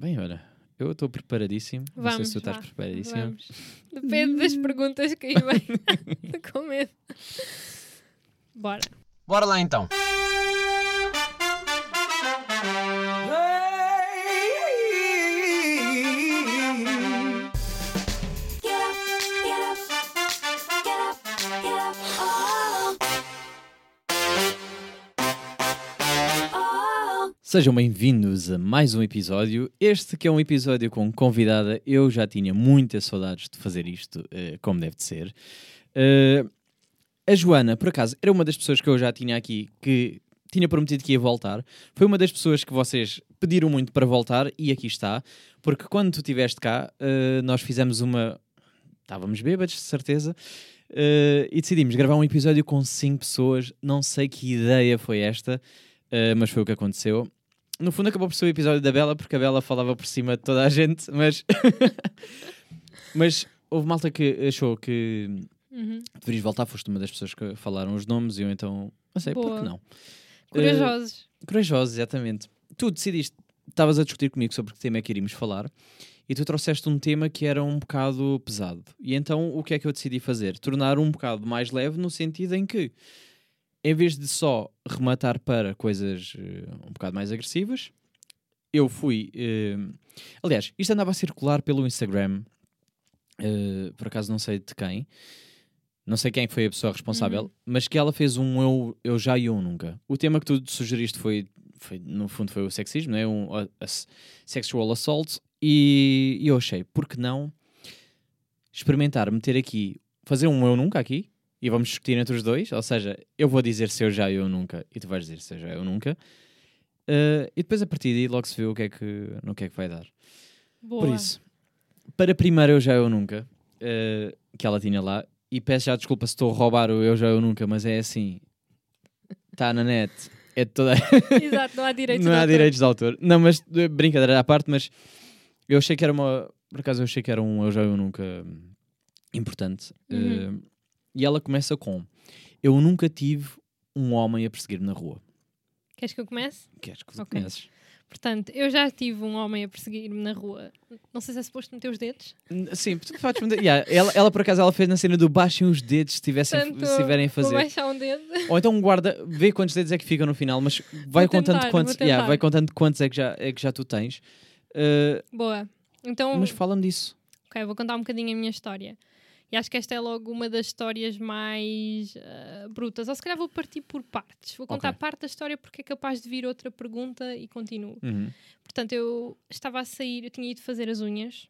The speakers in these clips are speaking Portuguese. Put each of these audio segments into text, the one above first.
Bem, olha, eu estou preparadíssimo. não sei Vamos, se tu estás vá, preparadíssimo. Vamos. Depende das perguntas que aí vem. Tô com medo. Bora. Bora lá então. Sejam bem-vindos a mais um episódio. Este que é um episódio com convidada. Eu já tinha muitas saudades de fazer isto, eh, como deve de ser. Eh, a Joana, por acaso, era uma das pessoas que eu já tinha aqui que tinha prometido que ia voltar. Foi uma das pessoas que vocês pediram muito para voltar e aqui está. Porque quando tu estiveste cá, eh, nós fizemos uma. Estávamos bêbados, de certeza. eh, e decidimos gravar um episódio com cinco pessoas. Não sei que ideia foi esta, eh, mas foi o que aconteceu. No fundo, acabou por ser o episódio da Bela, porque a Bela falava por cima de toda a gente, mas. mas houve malta que achou que Uhum. deverias voltar. Foste uma das pessoas que falaram os nomes e eu então. Não sei, por que não? Corajosos. Corajosos, exatamente. Tu decidiste, estavas a discutir comigo sobre que tema é que iríamos falar e tu trouxeste um tema que era um bocado pesado. E então o que é que eu decidi fazer? Tornar um bocado mais leve no sentido em que, em vez de só rematar para coisas eh, um bocado mais agressivas, eu fui. eh, aliás, isto andava a circular pelo Instagram, eh, por acaso não sei de quem. Não sei quem foi a pessoa responsável, Uhum. mas que ela fez um eu, eu já e eu nunca. O tema que tu sugeriste foi, foi no fundo, foi o sexismo, não é? Um a- a- sexual assault. E, e eu achei, por que não experimentar meter aqui, fazer um eu nunca aqui e vamos discutir entre os dois? Ou seja, eu vou dizer se eu já eu nunca e tu vais dizer se eu já eu nunca. Eh, e depois a partir daí logo se vê o que é que, no que é que vai dar. Boa. Por isso, para primeiro eu já eu nunca, eh, que ela tinha lá, e peço já desculpa se estou a roubar o eu já eu nunca, mas é assim, está na net, é de toda. Exato, não há direitos não de há autor. direitos de autor. Não, mas eh, brincadeira à parte, mas eu achei que era uma. Por acaso eu achei que era um eu já eu nunca hum, importante. Uhum. Eh, e ela começa com: Eu nunca tive um homem a perseguir-me na rua. Queres que eu comece? Queres que tu Ok. conheces? Portanto, eu já tive um homem a perseguir-me na rua. Não sei se é suposto meter os dedos. Sim, podes responder. Yeah, ela, ela, por acaso ela fez na cena do baixem os dedos se tivessem Portanto, se tiverem a Vou fazer. baixar um dedo. Ou então guarda, vê quantos dedos é que ficam no final, mas vai Vou contando tentar, quantos, vou yeah, vai contando quantos é que já, é que já tu tens. Eh, Boa. Então, mas fala-me disso. ok, vou contar um bocadinho a minha história. E acho que esta é logo uma das histórias mais ah, brutas. Ou se calhar vou partir por partes. Vou contar Ok. parte da história porque é capaz de vir outra pergunta e continuo. Uhum. Portanto, eu estava a sair, eu tinha ido fazer as unhas.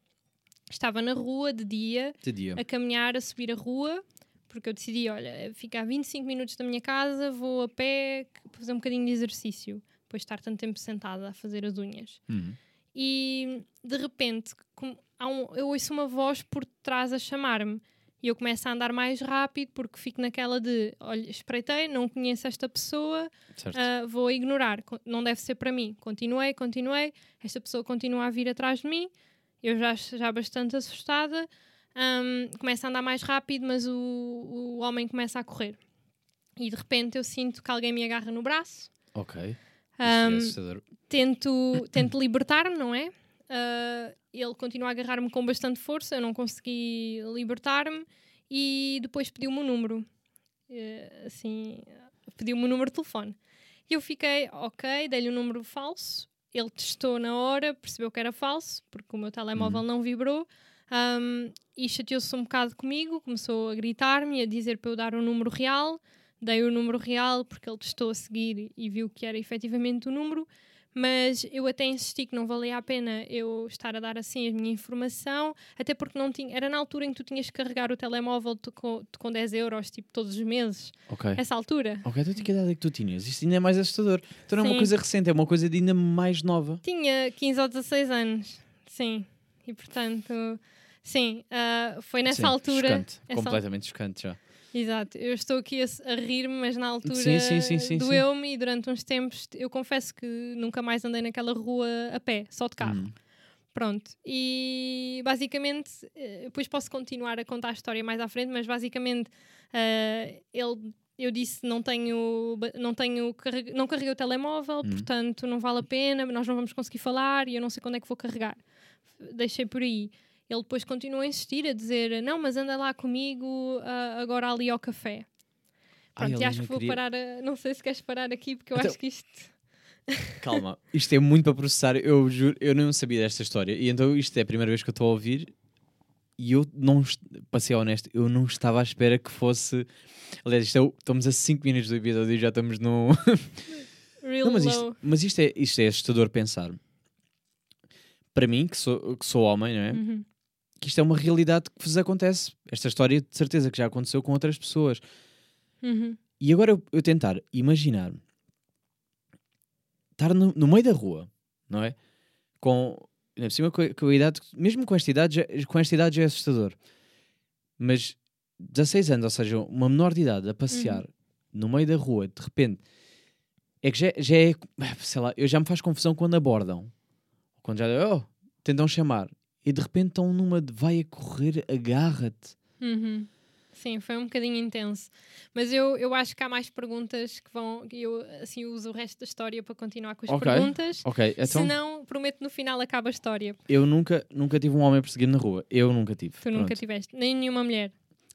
Estava na rua de dia, De dia. a caminhar, a subir a rua, porque eu decidi, olha, ficar 25 minutos da minha casa, vou a pé, fazer um bocadinho de exercício, depois de estar tanto tempo sentada a fazer as unhas. Uhum. E de repente com- um- eu ouço uma voz por trás a chamar-me. E eu começo a andar mais rápido porque fico naquela de, olha, espreitei, não conheço esta pessoa, ah, vou ignorar, não deve ser para mim. Continuei, continuei, esta pessoa continua a vir atrás de mim, eu já, já bastante assustada, ahm, começo a andar mais rápido, mas o, o homem começa a correr. E de repente eu sinto que alguém me agarra no braço, Ok. Ahm, é tento, tento libertar-me, não é? Ah, ele continua a agarrar-me com bastante força, eu não consegui libertar-me e depois pediu-me o número. Eh, assim, pediu-me o número de telefone. E eu fiquei, ok, dei-lhe o número falso. Ele testou na hora, percebeu que era falso, porque o meu telemóvel não vibrou. ahm, e chateou-se um bocado comigo, começou a gritar-me a dizer para eu dar o número real. Dei o número real porque ele testou a seguir e viu que era efetivamente o número, mas eu até insisti que não valia a pena eu estar a dar assim a minha informação, até porque não tinha, era na altura em que tu tinhas que carregar o telemóvel com, com 10 euros, tipo, todos os meses. Ok. Essa altura. Ok, então que idade é que tu tinhas? Isto ainda é mais assustador. Então não é uma coisa recente, é uma coisa de ainda mais nova. Tinha 15 ou 16 anos, sim. E portanto, sim, ah, foi nessa Sim, altura. Chocante. Completamente chocante já. Exato, eu estou aqui a, a rir-me, mas na altura Sim, sim, sim, doeu-me e durante uns tempos eu confesso que nunca mais andei naquela rua a pé, só de carro. Hum. Pronto, e basicamente, eh, depois posso continuar a contar a história mais à frente, mas basicamente eh, ele, eu disse não tenho, não tenho, não carreguei o telemóvel, Hum. portanto não vale a pena, nós não vamos conseguir falar e eu não sei quando é que vou carregar. Deixei por aí. Ele depois continuou a insistir, a dizer: Não, mas anda lá comigo ah, agora ali ao café. Ai, Pronto, e a acho que vou queria- parar. A... Não sei se queres parar aqui, porque eu Então- acho que isto. Calma, isto é muito para processar. Eu juro, eu não sabia desta história. E então isto é a primeira vez que eu estou a ouvir. E eu não, para ser honesto, eu não estava à espera que fosse. Aliás, isto é estamos a 5 minutos do episódio e já estamos no. Real Não, mas low. isto, mas isto, é, isto é assustador pensar. Para mim, que sou, que sou homem, não é? Uhum. Que isto é uma realidade que vos acontece. Esta história, de certeza, que já aconteceu com outras pessoas. Uhum. E agora eu, eu tentar imaginar estar no, no meio da rua, não é? Com, por cima, com, a- com a idade, mesmo com esta idade, já, com esta idade já é assustador. Mas 16 anos, ou seja, uma menor de idade a passear no meio da rua, de repente, é que já, já é, sei lá, eu já me faz confusão quando abordam. Quando já, oh, tentam chamar. E de repente estão numa de vai a correr, agarra-te. Uhum. Sim, foi um bocadinho intenso. Mas eu, eu acho que há mais perguntas que vão. Eu assim uso o resto da história para continuar com as Ok. perguntas. Ok, então Se não, prometo no final acaba a história. eu nunca, nunca tive um homem a perseguir na rua. Eu nunca tive. Tu nunca Pronto. tiveste. Nem nenhuma mulher.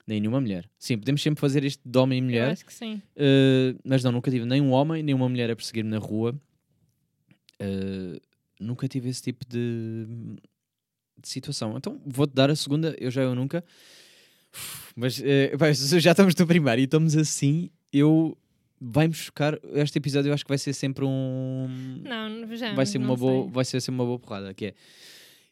Nem nenhuma mulher. Sim, podemos sempre fazer isto de homem e Eu mulher, acho que sim. eh, mas não, nunca tive nem um homem, nem uma mulher a perseguir-me na rua. Eh, nunca tive esse tipo de situação. Então vou-te dar a segunda, eu já eu nunca. Mas se já estamos no primeiro e estamos assim, eu. Vai-me chocar. Este episódio eu acho que vai ser sempre um. Não, já. vai ser não uma boa sei. vai ser sempre uma boa porrada que é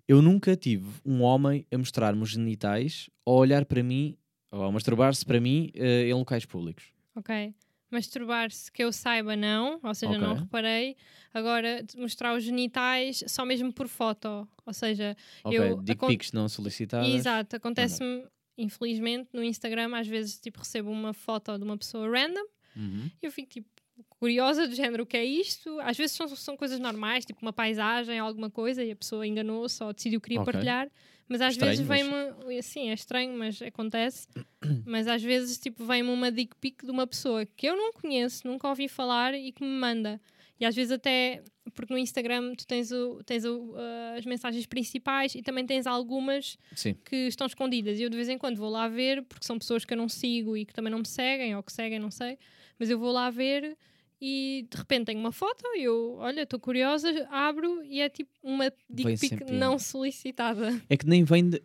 eu nunca tive um homem a mostrar-me os genitais ou a olhar para mim ou a masturbar-se para mim eh, em locais públicos Ok. Masturbar-se que eu saiba, não. Ou seja, não Ok. reparei. Agora, mostrar os genitais só mesmo por foto. Ou seja, ok Eu- dick pics não solicitadas Exato, acontece-me, infelizmente, no Instagram, às vezes tipo, recebo uma foto de uma pessoa random Uhum. e eu fico tipo curiosa do género o que é isto. Às vezes são, são coisas normais, tipo uma paisagem, alguma coisa, e a pessoa enganou-se ou decidiu que queria Ok. partilhar. Mas às Estranho, vezes mas- vem-me, assim, é estranho, mas acontece. mas às vezes tipo vem-me uma dick pic de uma pessoa que eu não conheço, nunca ouvi falar e que me manda. E às vezes até, porque no Instagram tu tens, o, tens o, uh, as mensagens principais e também tens algumas sim que estão escondidas. E eu de vez em quando vou lá ver, porque são pessoas que eu não sigo e que também não me seguem, ou que seguem, não sei. Mas eu vou lá ver e de repente tenho uma foto e eu, olha, estou curiosa, abro e é tipo uma dick pic sempre, não é. solicitada. é que nem vem de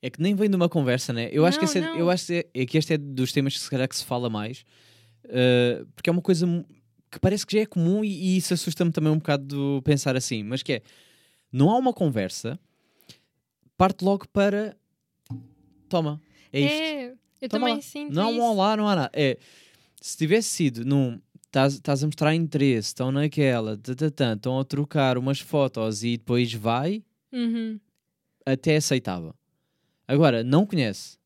é que nem vem de uma conversa né eu acho que Não, esse é, não. eu acho que é, é que este é dos temas que se calhar que se fala mais eh, porque é uma coisa que parece que já é comum e, e isso assusta-me também um bocado de pensar assim mas que é não há uma conversa parte logo para toma é isto É, eu Toma também lá. sinto Não há um olá, não há nada. É, se tivesse sido num. Estás a mostrar interesse, estão naquela, tatatã, estão a trocar umas fotos e depois vai, Uhum. até aceitava. Agora, não conhece.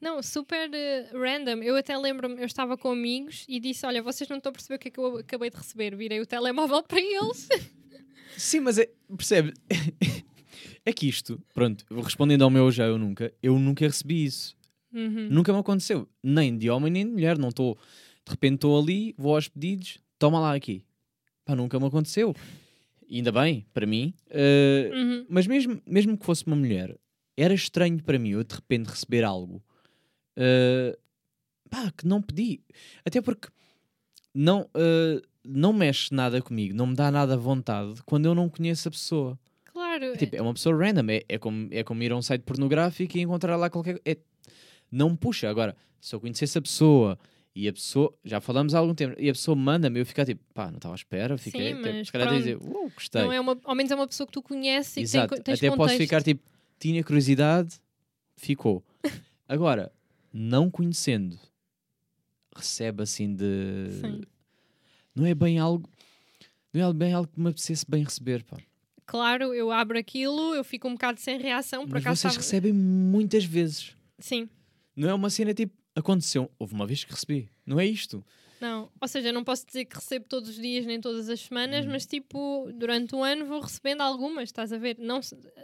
Não, super eh, random. Eu até lembro-me, eu estava com amigos e disse: Olha, vocês não estão a perceber o que é que eu acabei de receber. Virei o telemóvel para eles. Sim, mas é, percebe? é que isto, pronto, respondendo ao meu já eu nunca, eu nunca recebi isso. Uhum. Nunca me aconteceu. Nem de homem nem de mulher. Não estou. De repente estou ali, vou aos pedidos, toma lá aqui. Pá, nunca me aconteceu. E ainda bem, para mim. eh, Uhum. Mas mesmo, mesmo que fosse uma mulher, era estranho para mim eu de repente receber algo eh, pá, que não pedi. Até porque não, eh, não mexe nada comigo, não me dá nada vontade quando eu não conheço a pessoa. Claro. Tipo, é uma pessoa random, é, é, como, é como ir a um site pornográfico e encontrar lá qualquer. É, não me puxa. Agora, se eu conhecesse a pessoa e a pessoa, já falamos há algum tempo, e a pessoa manda-me, eu ficar tipo, pá, não estava à espera, fiquei. Sim, até- se calhar dizer, uh, gostei. não é uma, ao menos é uma pessoa que tu conheces e Exato, que tem, até posso contexto. ficar tipo, tinha curiosidade, ficou. Agora, não conhecendo, recebe assim de. Sim. Não é bem algo. Não é bem algo que me apetecesse bem receber, pá. Claro, eu abro aquilo, eu fico um bocado sem reação. Por Mas acaso vocês estava- recebem muitas vezes. Sim, Não é uma cena tipo, aconteceu, houve uma vez que recebi. Não é isto. Não, ou seja, não posso dizer que recebo todos os dias nem todas as semanas, Uhum. mas tipo, durante o ano vou recebendo algumas, estás a ver? Não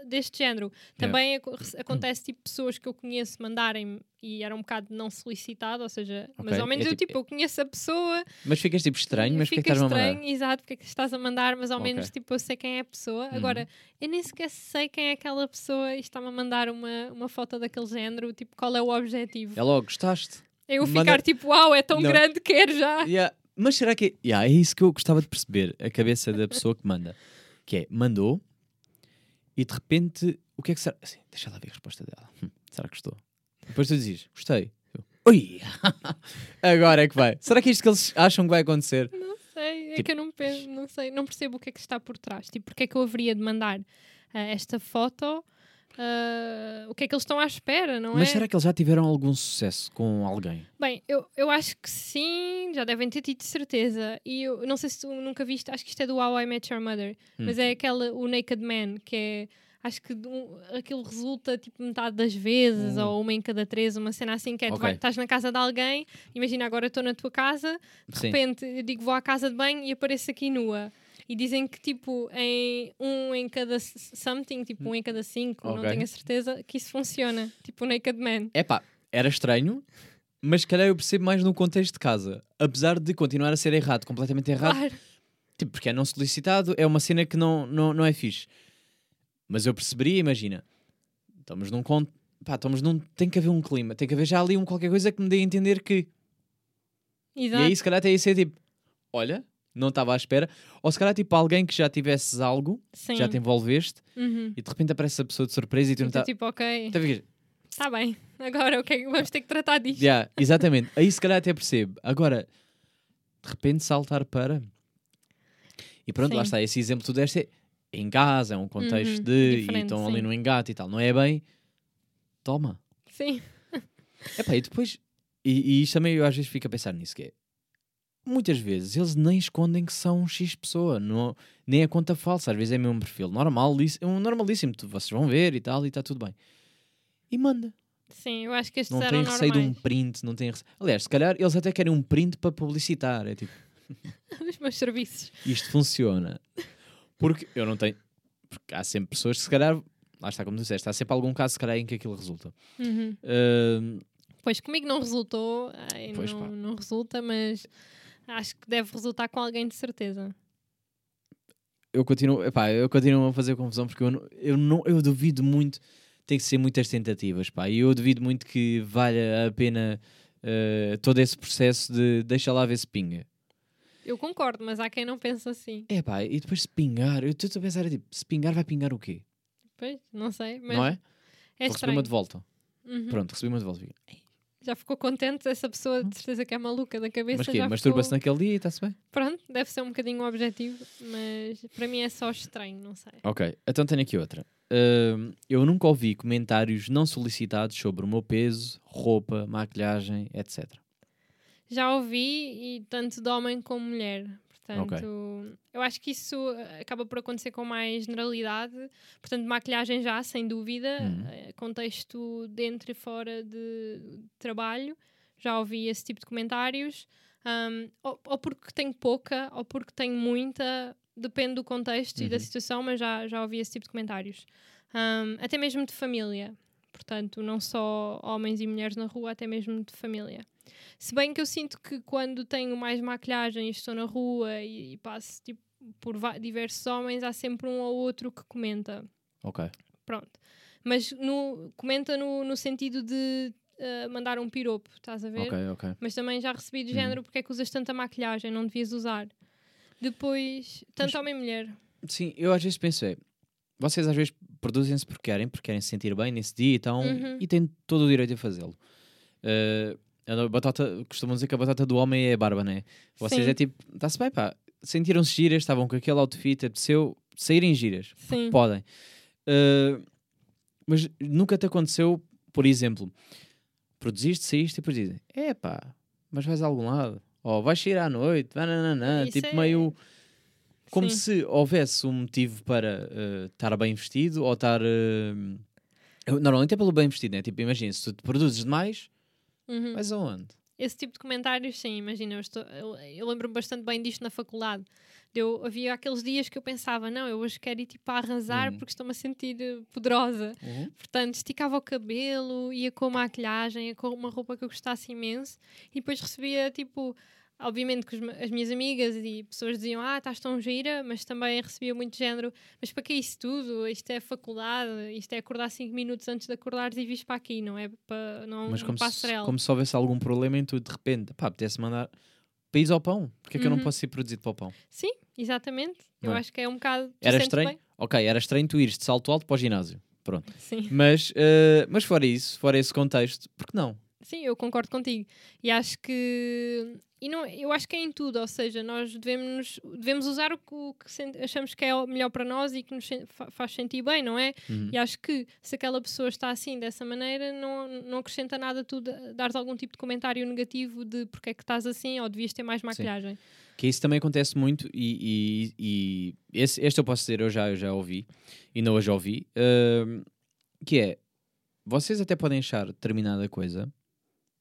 deste género. Também aco- rece- acontece tipo pessoas que eu conheço mandarem e era um bocado não solicitado, ou seja, mas Ok, ao menos é eu tipo- tipo, eu conheço a pessoa, Mas ficas tipo estranho, mas é que fica estás-me a mandar? estranho, exato, porque é que estás a mandar, mas ao Ok. menos tipo eu sei quem é a pessoa. Uhum. Agora, eu nem sequer sei quem é aquela pessoa e está-me a mandar uma, uma foto daquele género, tipo, qual é o objetivo? É logo, gostaste? Eu manda- ficar tipo, uau, é tão Não. grande, quero já. Yeah. Mas será que. Yeah, é isso que eu gostava de perceber, a cabeça da pessoa que manda. Que é, mandou e de repente, o que é que será? Assim, deixa lá ver a resposta dela. Hum, será que gostou? Depois tu dizes, gostei. Ui! Agora é que vai. Será que é isto que eles acham que vai acontecer? Não sei, é Tipo- que eu não, penso, não sei, não percebo o que é que está por trás. Tipo, porque é que eu haveria de mandar ah, esta foto? Ah, o que é que eles estão à espera, não Mas é? será que eles já tiveram algum sucesso com alguém? Bem, eu, eu acho que sim, já devem ter tido certeza. E eu não sei se tu nunca viste, acho que isto é do How I Met Your Mother, Hum. mas é aquela, o Naked Man, que é. Acho que um- aquilo resulta tipo metade das vezes, Hum. ou uma em cada três, uma cena assim que é: tu Ok. vai- estás na casa de alguém, imagina agora estou na tua casa, de Sim. repente eu digo vou à casa de banho e apareço aqui nua. E dizem que tipo em um em cada something, tipo um em cada cinco, não Ok. tenho a certeza, que isso funciona. Tipo o Naked Man. Epá, era estranho, mas se calhar eu percebo mais no contexto de casa. Apesar de continuar a ser errado, completamente errado. Claro. Tipo, porque é não solicitado, é uma cena que não, não, não é fixe. Mas eu perceberia, imagina, estamos num con- pá, estamos num. Tem que haver um clima, tem que haver já ali um qualquer coisa que me dê a entender que. Exato. E aí, se calhar, até ia ser tipo, olha, não estava à espera. Ou se calhar, tipo, alguém que já tivesses algo, Sim. já te envolveste, Uhum. e de repente aparece a pessoa de surpresa e tu não estás. tipo, ok, Tá... está bem. Agora o que é vamos ter que tratar disto? Yeah, exatamente. Aí se calhar até percebo. Agora, de repente saltar para. E pronto, lá Sim. está. Esse exemplo que tu deste é em casa, é um contexto Uhum, de. E estão ali sim. no engate e tal. Não é bem. Toma. Sim. Epá, e depois. E, e isto também eu às vezes fico a pensar nisso, que é. Muitas vezes eles nem escondem que são X pessoa, não, nem é conta falsa, às vezes é mesmo um perfil normal, é um normalíssimo, vocês vão ver e tal, e está tudo bem. E manda. Sim, eu acho que estes Não eram tem receio de um normais. print, não tem rece... Aliás, se calhar eles até querem um print para publicitar. É tipo, Os meus serviços. isto funciona. Porque eu não tenho. Porque há sempre pessoas que se calhar. Lá está, como tu disseste, há sempre algum caso se calhar em que aquilo resulta. Uhum. Ahm, Pois comigo não resultou, ai, Pois, não, não resulta, mas acho que deve resultar com alguém de certeza. eu continuo, epá, eu continuo a fazer confusão porque eu, não- eu, não, eu duvido muito. Tem que ser muitas tentativas, pá. E eu duvido muito que valha a pena ah, todo esse processo de deixa lá ver se pinga. Eu concordo, mas há quem não pense assim. É pá, e depois se pingar, eu estou a pensar, é tipo, se pingar, vai pingar o quê? Pois, não sei, mas não é? é estranho. uma de volta. Uhum. Pronto, recebi uma de volta. Já ficou contente essa pessoa, de certeza que é maluca da cabeça. Mas já Masturba-se ficou... naquele dia e está-se bem? Pronto, deve ser um bocadinho o objetivo, mas para mim é só estranho, não sei. Ok, então tenho aqui outra. Ahm, eu nunca ouvi comentários não solicitados sobre o meu peso, roupa, maquilhagem, etc. Já ouvi, e tanto de homem como mulher. Portanto, eu acho que isso eh, acaba por acontecer com mais generalidade. Portanto, maquilhagem já, sem dúvida. Uhum. eh, Contexto dentro e fora de trabalho. Já ouvi esse tipo de comentários. Ahm, ou, ou porque tenho pouca, ou porque tenho muita. Depende do contexto e da Uhum. situação, mas já, já ouvi esse tipo de comentários. Ahm, até mesmo de família. Portanto, não só homens e mulheres na rua, até mesmo de família. Se bem que eu sinto que quando tenho mais maquilhagem e estou na rua e, e passo tipo, por diversos homens, há sempre um ou outro que comenta. Ok. Pronto. Mas no, comenta no, no sentido de eh, mandar um piropo, estás a ver? Ok, ok. Mas também já recebi de Hum. género porque é que usas tanta maquilhagem, não devias usar. Depois, tanto Mas- homem e mulher. Sim, eu às vezes penso é, vocês às vezes produzem-se porque querem, porque querem se sentir bem nesse dia e tal, Uhum. e têm todo o direito a fazê-lo. Uh, a batata, costumam dizer que a batata do homem é a barba, né? Vocês Sim. é tipo, está-se bem, pá, sentiram-se giras, estavam com aquele outfit, apeteceu saírem giras. Sim. Podem. Uh, mas nunca te aconteceu, por exemplo, produziste, saíste e depois dizem: é pá, mas vais a algum lado? Ou vais sair à noite? Nananana, Isso tipo é- meio. Como Sim. se houvesse um motivo para uh, estar bem vestido ou estar. uh, Normalmente é pelo bem vestido, né? Tipo, imagina, se tu te produzes demais, Uhum. vais aonde? esse tipo de comentários, sim, imagina, eu, estou- eu- eu lembro-me bastante bem disto na faculdade. Eu, havia aqueles dias que eu pensava, não, eu hoje quero ir tipo a arrasar Uhum. porque estou-me a sentir eh, poderosa. Uhum. Portanto, esticava o cabelo, ia com maquilhagem, ia com uma roupa que eu gostasse imenso e depois recebia tipo. Obviamente que as minhas amigas e pessoas diziam Ah, estás tão gira, mas também recebia muito género Mas para que isso tudo? Isto é faculdade, isto é acordar 5 minutos antes de acordares e vires para aqui, não é para não Mas como se, passarela. como se houvesse algum problema em tudo, de repente, pá, apetece mandar país ao pão. Porque é que eu não Uhum. posso ser produzido para o pão? Sim, exatamente. Eu Não é? acho que é um bocado. tu Era estranho? bem? Ok, era estranho tu ires de salto alto para o ginásio. Pronto. Sim. Mas, eh, mas fora isso, fora esse contexto, por que não? Sim, eu concordo contigo. E acho que. E não, eu acho que é em tudo, ou seja, nós devemos, devemos usar o que, o que achamos que é o melhor para nós e que nos faz sentir bem, não é? Uhum. E acho que se aquela pessoa está assim, dessa maneira, não, não acrescenta nada tu da- dares algum tipo de comentário negativo de porque é que estás assim ou devias ter mais maquilhagem. Que isso também acontece muito e, e- e esse, este eu posso dizer, eu já, eu já ouvi, e não hoje ouvi, ahm, que é, vocês até podem achar determinada coisa,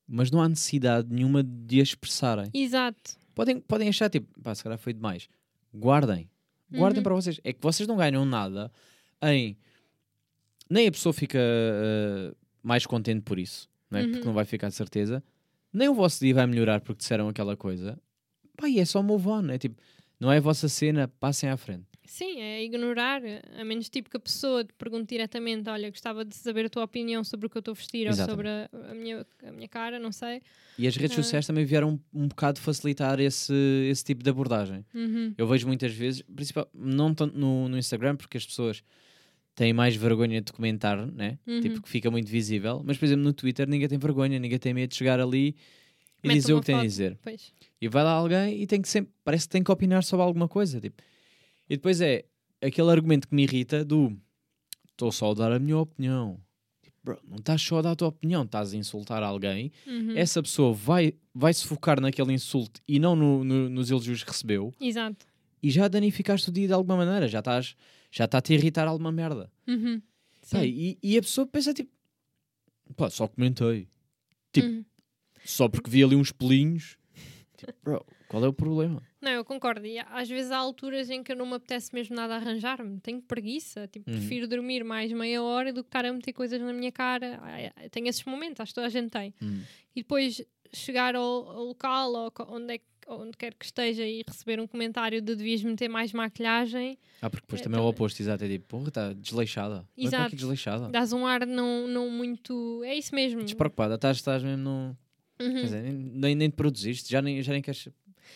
mas não há necessidade nenhuma de a expressarem. Exato. Podem, podem achar, tipo, pá, se calhar foi demais. Guardem. Guardem Uhum. para vocês. É que vocês não ganham nada em... Nem a pessoa fica ah, mais contente por isso, não é? Uhum. porque não vai ficar de certeza. Nem o vosso dia vai melhorar porque disseram aquela coisa. Pá, e é só move on. É tipo, não é a vossa cena, passem à frente. Sim, é ignorar, a menos tipo que a pessoa te pergunte diretamente: Olha, gostava de saber a tua opinião sobre o que eu estou a vestir Exatamente. ou sobre a, a minha, a minha cara, não sei. E as redes Ah. sociais também vieram um, um bocado facilitar esse, esse tipo de abordagem. Uhum. Eu vejo muitas vezes, principal, não tanto no, no Instagram, porque as pessoas têm mais vergonha de comentar, né? Uhum. Tipo, que fica muito visível. Mas, por exemplo, no Twitter ninguém tem vergonha, ninguém tem medo de chegar ali e Mete dizer o que tem a dizer. Pois. E vai lá alguém e tem que sempre, parece que tem que opinar sobre alguma coisa. Tipo. E depois é aquele argumento que me irrita do estou só a dar a minha opinião. Tipo, bro, não estás só a dar a tua opinião, estás a insultar alguém. Uhum. Essa pessoa vai, vai se focar naquele insulto e não no- no- nos elogios que recebeu Exato. e já danificaste o dia de alguma maneira, já estás já está a te irritar alguma merda. Uhum. Sim. e, e a pessoa pensa tipo, pá, só comentei, tipo, Uhum. só porque vi ali uns pelinhos. Tipo, bro, qual é o problema? Não, eu concordo. E às vezes há alturas em que eu não me apetece mesmo nada arranjar-me. Tenho preguiça. Tipo, Uhum. prefiro dormir mais meia hora do que estar a meter coisas na minha cara. Tenho esses momentos, acho que toda a gente tem. Hum. E depois chegar ao, ao local ou onde, é, que- onde quer que esteja e receber um comentário de devias meter mais maquilhagem, Ah, porque depois É, também é o oposto, exato, é tipo, porra, está desleixada. Exato. que desleixada? dás um ar não, não muito. É isso mesmo. Despreocupada, estás, estás mesmo no... Uhum. Dizer, nem, nem, nem te produziste, já nem, já nem queres...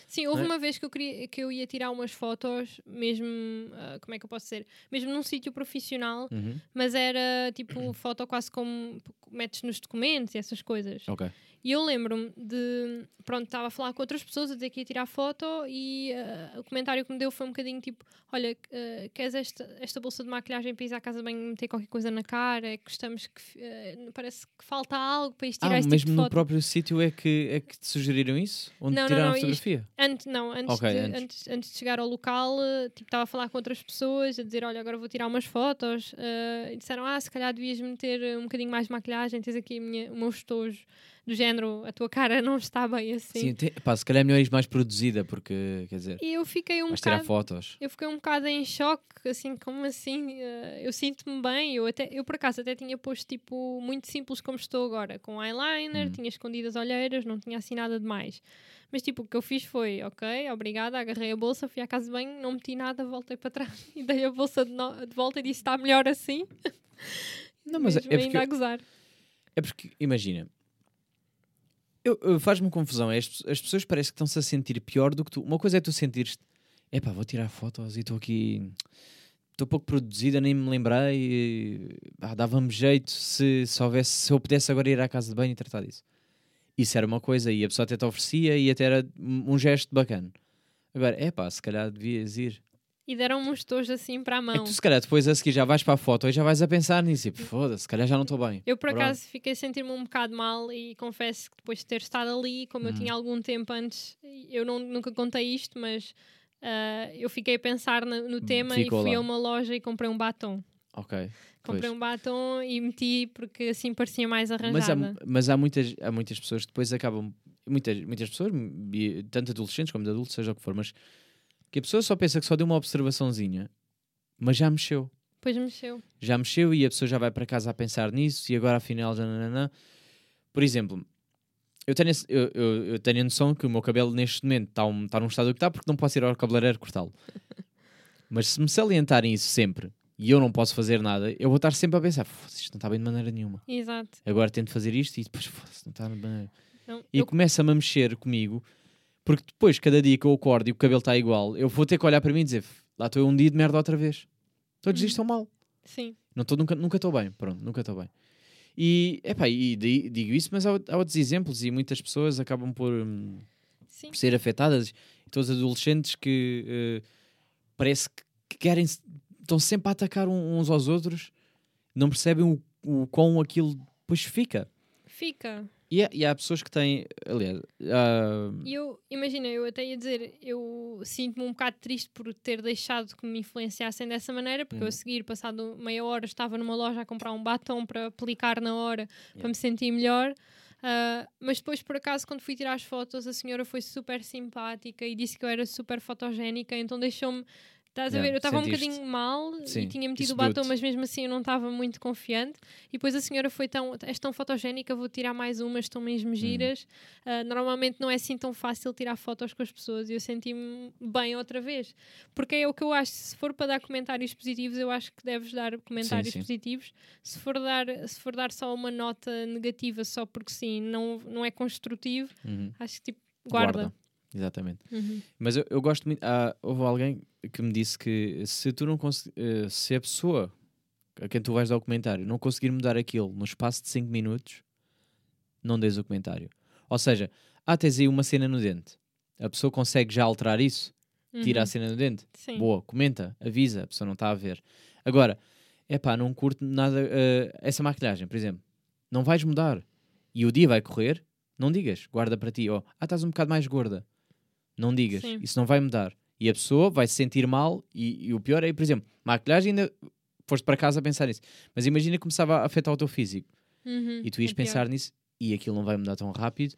Sim, houve é? uma vez que eu, queria, que eu ia tirar umas fotos, mesmo. ah, como é que eu posso dizer? Mesmo num sítio profissional, Uhum. mas era tipo foto quase como metes nos documentos e essas coisas. Ok. E eu lembro-me de. Pronto, estava a falar com outras pessoas a dizer que ia tirar foto e ah, o comentário que me deu foi um bocadinho tipo: Olha, ah, queres esta, esta bolsa de maquilhagem para ir à casa de banho e meter qualquer coisa na cara? É que gostamos que. ah, parece que falta algo para isto tirar Ah, este mesmo tipo no foto. próprio sítio é que, é que te sugeriram isso? Onde Não, não, tiraram não, a isto- fotografia? Antes, não, antes, Ok, de, antes. antes. Antes, de chegar ao local, tipo, estava a falar com outras pessoas, a dizer, olha, agora vou tirar umas fotos. e disseram, ah, se calhar devias meter um bocadinho mais de maquilhagem, tens aqui a minha, o meu estojo do género, a tua cara não está bem assim. Sim, te- pá, se calhar é melhor ir mais produzida, porque, quer dizer, E eu fiquei um vais tirar bocado... fotos. Eu fiquei um bocado em choque, assim, como assim? eh, eu sinto-me bem. Eu, até, eu, por acaso, até tinha posto, tipo, muito simples como estou agora, com eyeliner, Hum. tinha escondido as olheiras, não tinha assim nada de mais. Mas, tipo, o que eu fiz foi, ok, obrigada, agarrei a bolsa, fui à casa de banho, não meti nada, voltei para trás e dei a bolsa de, no- de volta e disse, está melhor assim. Não, mas é Mesmo porque, ainda a gozar. é porque imagina, faz-me confusão. é As, pe- as pessoas parecem que estão-se a sentir pior do que tu. Uma coisa é tu sentires epá, vou tirar fotos e estou aqui. Estou pouco produzida, nem me lembrei. ah, Dava-me jeito se, se, houvesse, se eu pudesse agora ir à casa de banho e tratar disso. Isso era uma coisa e a pessoa até te oferecia e até era um gesto bacana. Agora, é pá, se calhar devias ir. E deram-me os tojos assim para a É mão. que tu, se calhar, depois a seguir já vais para a foto e já vais a pensar nisso. E foda-se, se calhar já não estou bem. Eu, por Pronto. acaso, fiquei a sentir-me um bocado mal e confesso que depois de ter estado ali, como eu Hum. tinha algum tempo antes, eu não, nunca contei isto, mas ah, eu fiquei a pensar no tema Hum, Ficou e fui lá. a uma loja e comprei um batom. Ok. Comprei Pois. um batom e meti porque assim parecia mais Mas arranjada. há, mas há, muitas, há muitas pessoas que depois acabam muitas, muitas pessoas, tanto adolescentes como de adultos, seja o que for, mas que a pessoa só pensa que só deu uma observaçãozinha, mas já mexeu. Depois mexeu. Já mexeu e a pessoa já vai para casa a pensar nisso e agora afinal já nananã. Por exemplo, eu tenho, esse- eu, eu, eu tenho a noção que o meu cabelo neste momento está um, tá num estado que está porque não posso ir ao cabeleireiro cortá-lo. Mas se me salientarem isso sempre e eu não posso fazer nada, eu vou estar sempre a pensar, "Foda-se, isto não está bem de maneira nenhuma. Exato. Agora tento fazer isto e depois, "Foda-se, não está de maneira. Não, E eu- começa-me a mexer comigo, porque depois, cada dia que eu acordo e o cabelo está igual, eu vou ter que olhar para mim e dizer, lá estou eu um dia de merda outra vez. Todos Uhum. estão mal. Sim. Não tô, nunca nunca estou bem, pronto, nunca estou bem. E, epá, e di- digo isso, mas há, há outros exemplos e muitas pessoas acabam por, hum, por ser afetadas. Todos os adolescentes que eh, parece que, que querem, estão sempre a atacar uns aos outros, não percebem o, o quão aquilo depois fica. Fica. E há, e há pessoas que têm, aliás, E eu, imagina, eu até ia dizer, eu sinto-me um bocado triste por ter deixado que me influenciassem dessa maneira, porque eu Uhum. a seguir, passado meia hora, estava numa loja a comprar um batom para aplicar na hora, para Yeah. me sentir melhor. Ah, mas depois, por acaso, quando fui tirar as fotos, a senhora foi super simpática e disse que eu era super fotogénica, então deixou-me. Estás a Yeah, ver? Eu estava um bocadinho mal Sim, e tinha metido o batom, mas mesmo assim eu não estava muito confiante. E depois a senhora foi tão. És tão fotogénica, vou tirar mais umas, estão Hum. mesmo giras. Ah, normalmente não é assim tão fácil tirar fotos com as pessoas e eu senti-me bem outra vez. Porque é o que eu acho, se for para dar comentários positivos, eu acho que deves dar comentários sim. positivos. Se for, dar, se for dar só uma nota negativa só porque sim, não, não é construtivo, Uhum, acho que tipo, guarda. Exatamente. Uhum. Mas eu, eu gosto muito. há- houve alguém que me disse que se tu não conseguir. se a pessoa a quem tu vais dar o comentário não conseguir mudar aquilo no espaço de 5 minutos, não dês o comentário. Ou seja, ah, tens aí uma cena no dente. A pessoa consegue já alterar isso? Tira Uhum. a cena do dente? Sim. Boa, comenta, avisa, a pessoa não está a ver. Agora, é pá, não curto nada. eh, essa maquilhagem, por exemplo, não vais mudar e o dia vai correr, não digas, guarda para ti. Ou, ah, estás um bocado mais gorda. Não digas, Sim. isso não vai mudar. E a pessoa vai se sentir mal. E, e o pior é, por exemplo, maquilhagem ainda foste para casa a pensar nisso. Mas imagina que começava a afetar o teu físico Uhum. e tu ias É pior. pensar nisso e aquilo não vai mudar tão rápido.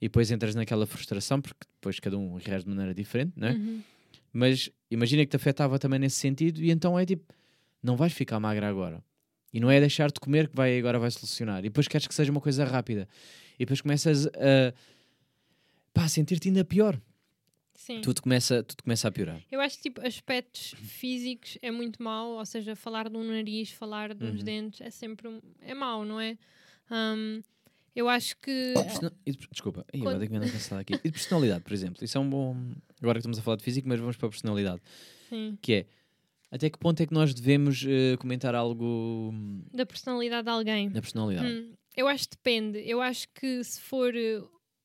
E depois entras naquela frustração, porque depois cada um reage de maneira diferente, não é? Uhum. Mas imagina que te afetava também nesse sentido, e então é tipo, não vais ficar magra agora. E não é deixar de comer que vai agora vai solucionar. E depois queres que seja uma coisa rápida. E depois começas a, pá, a sentir-te ainda pior. Sim. Tudo começa, tudo começa a piorar. Eu acho que tipo, aspectos físicos é muito mau, ou seja, falar de um nariz, falar uns Uhum. dentes é sempre um- é mau, não é? Hum, eu acho que e de- Desculpa, agora Quando- tenho que me aqui. E de personalidade, por exemplo. Isso é um bom. Agora que estamos a falar de físico, mas vamos para a personalidade. sim, Que é até que ponto é que nós devemos eh, comentar algo hum, da personalidade de alguém. na personalidade? Hum, eu acho que depende. Eu acho que se for eh,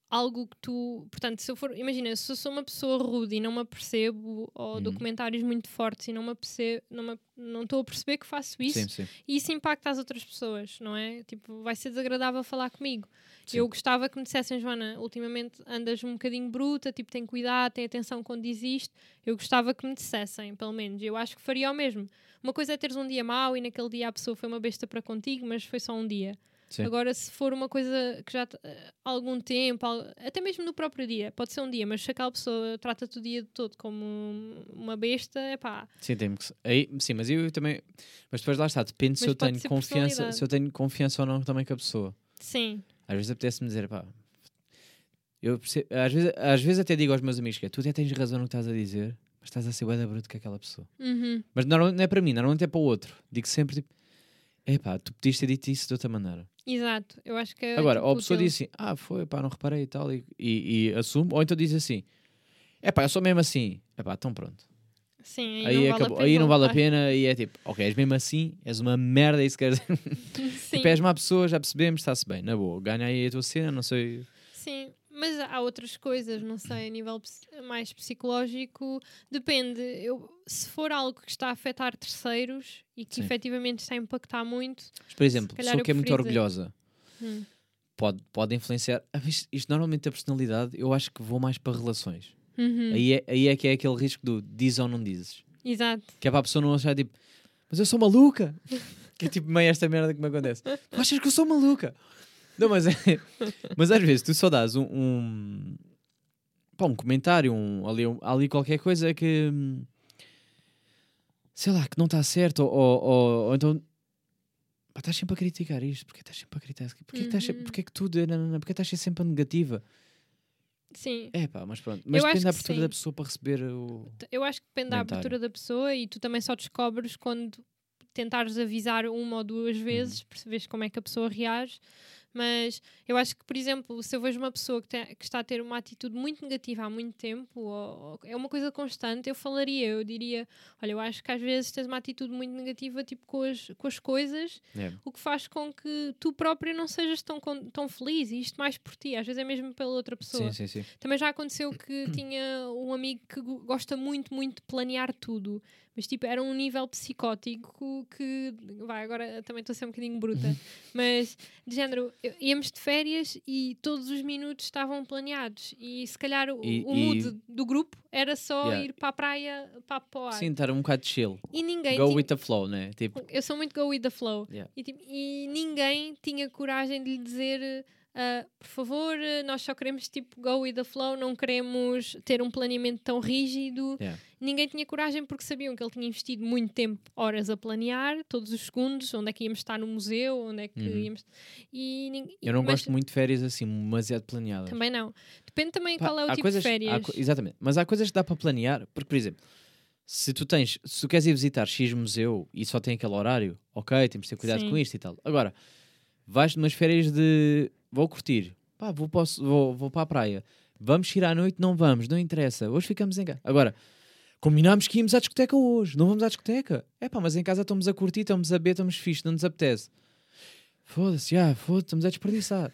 algo que tu. Portanto, se eu for. Imagina, se eu sou uma pessoa rude e não me apercebo, ou dou Uhum. muito fortes e não me apercebo, não estou a perceber que faço isso, Sim, sim. e isso impacta as outras pessoas, não é? Tipo, vai ser desagradável falar comigo. Sim. Eu gostava que me dissessem, Joana, ultimamente andas um bocadinho bruta, tipo, tem cuidado, tem atenção quando diz isto. Eu gostava que me dissessem, pelo menos. Eu acho que faria o mesmo. Uma coisa é teres um dia mau e naquele dia a pessoa foi uma besta para contigo, mas foi só um dia. Sim. Agora, se for uma coisa que já há algum tempo, até mesmo no próprio dia, pode ser um dia, mas se aquela pessoa trata-te o dia todo como um- uma besta, é pá. Sim, tem que aí, sim, mas eu também. Mas depois lá está, depende se eu tenho confiança, se eu tenho confiança ou não também com a pessoa. Sim, Às vezes apetece-me dizer, pá. Eu percebo- às, vezes, às vezes até digo aos meus amigos que é, tu até tens razão no que estás a dizer, mas estás a ser bué da bruto com aquela pessoa. uhum, Mas normalmente não é para mim, normalmente é para o outro. Digo sempre tipo, epá, tu podias ter dito isso de outra maneira. Exato. Eu acho que é. Agora, tipo, ou a pessoa diz assim, ah, foi, pá, não reparei e tal, e, e, e assume, ou então diz assim, epá, eu sou mesmo assim, epá, então pronto. Sim, Aí, não vale acabou, pena aí não vale a pena e é tipo, ok, és mesmo assim, és uma merda, é isso que queres dizer. Sim, Tipo, és má pessoa, já percebemos, está-se bem, na boa, ganha aí a tua cena, não sei. sim. Mas há outras coisas, não sei, a nível mais psicológico, depende. Eu, se for algo que está a afetar terceiros e que Sim. efetivamente está a impactar muito, Mas, por exemplo, pessoa que é muito orgulhosa hum, pode, pode influenciar. Ah, Isto, isto normalmente a personalidade, eu acho que vou mais para relações. uhum, Aí, é, aí é que é aquele risco do diz ou não dizes. exato. Que é para a pessoa não achar tipo, mas eu sou maluca. que é tipo meio esta merda que me acontece. Tu achas que eu sou maluca? Não, mas, é, mas às vezes tu só dás um, um, pá, um comentário, um, ali, um- ali qualquer coisa que hum, sei lá, que não está certo, ou, ou, ou- ou então pá, estás sempre a criticar isto, porque estás sempre a criticar porque, estás Uhum. porque é que tudo é, não, não, não, porque estás sempre a negativa. Sim, É pá, mas pronto, mas Eu depende da abertura sim. da pessoa para receber o. Eu acho que depende da Comentário. abertura da pessoa e tu também só descobres quando tentares avisar uma ou duas vezes, percebes como é que a pessoa reage. Mas eu acho que, por exemplo, se eu vejo uma pessoa que, te- que está a ter uma atitude muito negativa há muito tempo, ou, ou é uma coisa constante, eu falaria, eu diria: Olha, eu acho que às vezes tens uma atitude muito negativa tipo, com, as, com as coisas, É. o que faz com que tu próprio não sejas tão, tão feliz e isto mais por ti, às vezes é mesmo pela outra pessoa. Sim, sim, sim. Também já aconteceu que tinha um amigo que go- gosta muito, muito de planear tudo. Mas, tipo, era um nível psicótico que... Vai, agora também estou a ser um bocadinho bruta. mas, de género, íamos de férias e todos os minutos estavam planeados. E, se calhar, o, E- o e- mood do grupo era só Yeah. ir para a praia, para, para o ar. Sim, estar um bocado chill. E ninguém Go tinha- with the flow, né? Tipo, eu sou muito go with the flow. Yeah. E, tipo, e ninguém tinha coragem de lhe dizer. Ah, por favor, ah, nós só queremos tipo go with the flow, não queremos ter um planeamento tão rígido. Yeah. Ninguém tinha coragem porque sabiam que ele tinha investido muito tempo, horas a planear, todos os segundos, onde é que íamos estar no museu, onde é que Uhum. íamos. E, eu não mas gosto muito de férias assim, demasiado planeadas. Também não. Depende também Pá, qual é o há tipo coisas- de há férias. co- exatamente, mas há coisas que dá para planear, porque, por exemplo, se tu tens, se tu queres ir visitar X museu e só tem aquele horário, ok, temos de ter cuidado Sim. com isto e tal. Agora, vais numas férias de vou curtir, pá, vou, posso, vou, vou para a praia, vamos ir à noite, não vamos, não interessa, hoje ficamos em casa. Agora, combinámos que íamos à discoteca hoje, não vamos à discoteca. É pá, mas em casa estamos a curtir, estamos a beber, estamos fixe, não nos apetece. Foda-se, já, foda estamos a desperdiçar.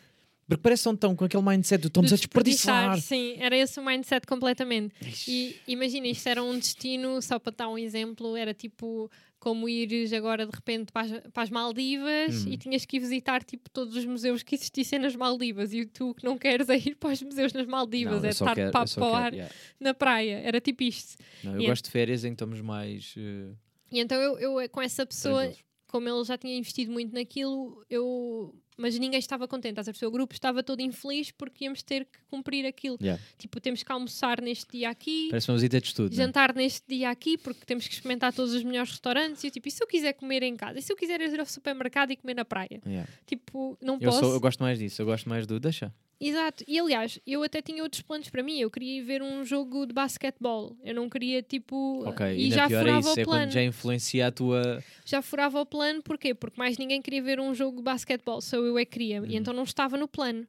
Porque parece que estão com aquele mindset do estamos De a desperdiçar. Sim, era esse o mindset completamente. Ixi. E imagina, isto era um destino, só para dar um exemplo, era tipo como ires agora de repente para as, para as Maldivas Hum. e tinhas que ir visitar tipo todos os museus que existissem nas Maldivas e tu que não queres é ir para os museus nas Maldivas, Não, é estar quero- para, ar yeah. na praia, era tipo isto. Não, eu E gosto de férias em que estamos mais eh, E então eu, eu com essa pessoa, como ele já tinha investido muito naquilo, eu. Mas ninguém estava contente, estás a perceber? O grupo estava todo infeliz porque íamos ter que cumprir aquilo. Yeah. Tipo, temos que almoçar neste dia aqui, Parece uma visita de estudo. né? jantar neste dia aqui, porque temos que experimentar todos os melhores restaurantes. E eu, tipo, e se eu quiser comer em casa? E se eu quiser ir ao supermercado e comer na praia? Yeah. Tipo, não Eu, posso. sou- eu gosto mais disso, eu gosto mais do deixa. Exato. E aliás, eu até tinha outros planos para mim. Eu queria ir ver um jogo de basquetebol. Eu não queria, tipo. Ok, e ainda já pior é furava isso, o é plano. quando já influencia a tua. já furava o plano, porquê? Porque mais ninguém queria ver um jogo de basquetebol, só eu é que queria, Uhum. e então não estava no plano.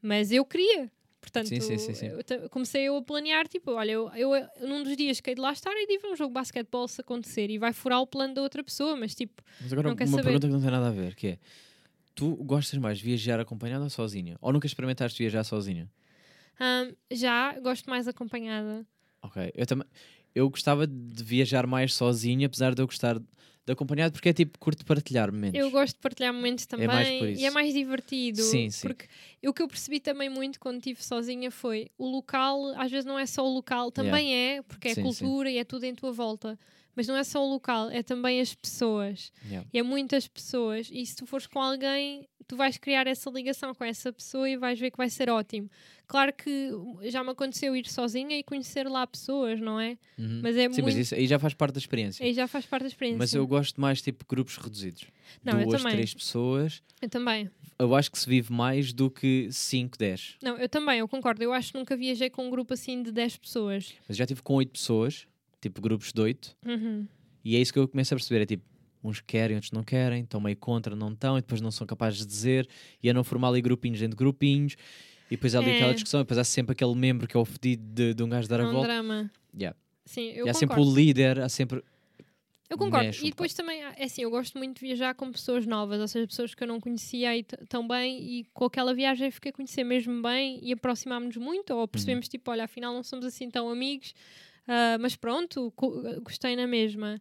Mas eu queria. Portanto, Sim, sim, sim, eu comecei eu a planear, tipo, olha, eu, eu num dos dias que hei de lá estar e de ver um jogo de basquetebol se acontecer e vai furar o plano da outra pessoa, mas tipo, Mas agora Não uma saber. pergunta que não tem nada a ver, que é tu gostas mais de viajar acompanhada ou sozinha? Ou nunca experimentaste viajar sozinha? hum, já gosto mais acompanhada. Ok, eu também. Eu gostava de viajar mais sozinha, apesar de eu gostar de acompanhado, porque é tipo curto partilhar momentos. Eu gosto de partilhar momentos também mais por e é mais divertido. Sim, sim. Porque o que eu percebi também muito quando estive sozinha foi o local, às vezes não é só o local, também é, porque é Sim, sim. cultura e é tudo em tua volta. Mas não é só o local, é também as pessoas. Yeah. E é muitas pessoas. E se tu fores com alguém, tu vais criar essa ligação com essa pessoa e vais ver que vai ser ótimo. Claro que já me aconteceu ir sozinha e conhecer lá pessoas, não é? Uhum. Mas é Sim, muito. mas isso aí já faz parte da experiência. Aí já faz parte da experiência. Mas eu gosto mais tipo grupos reduzidos. Não, Duas, três pessoas. Eu também. Eu acho que se vive mais do que 5, 10. Não, eu também, eu concordo. Eu acho que nunca viajei com um grupo assim de 10 pessoas. Mas já tive com 8 pessoas, tipo grupos de 8, Uhum. e é isso que eu começo a perceber. É tipo, uns querem, outros não querem, estão meio contra, não estão, e depois não são capazes de dizer, e a não formar ali grupinhos dentro de grupinhos, e depois há ali É. aquela discussão, e depois há sempre aquele membro que é o fedido de, de um gajo dar É a um volta. drama. Yeah. Sim, eu e há concordo. sempre o líder, há sempre. Eu concordo. mexe E depois também, é assim, eu gosto muito de viajar com pessoas novas, ou seja, pessoas que eu não conhecia aí tão bem e com aquela viagem fiquei a conhecer mesmo bem e aproximámos-nos muito, ou percebemos, tipo, olha, afinal não somos assim tão amigos, ah, mas pronto, gostei na mesma.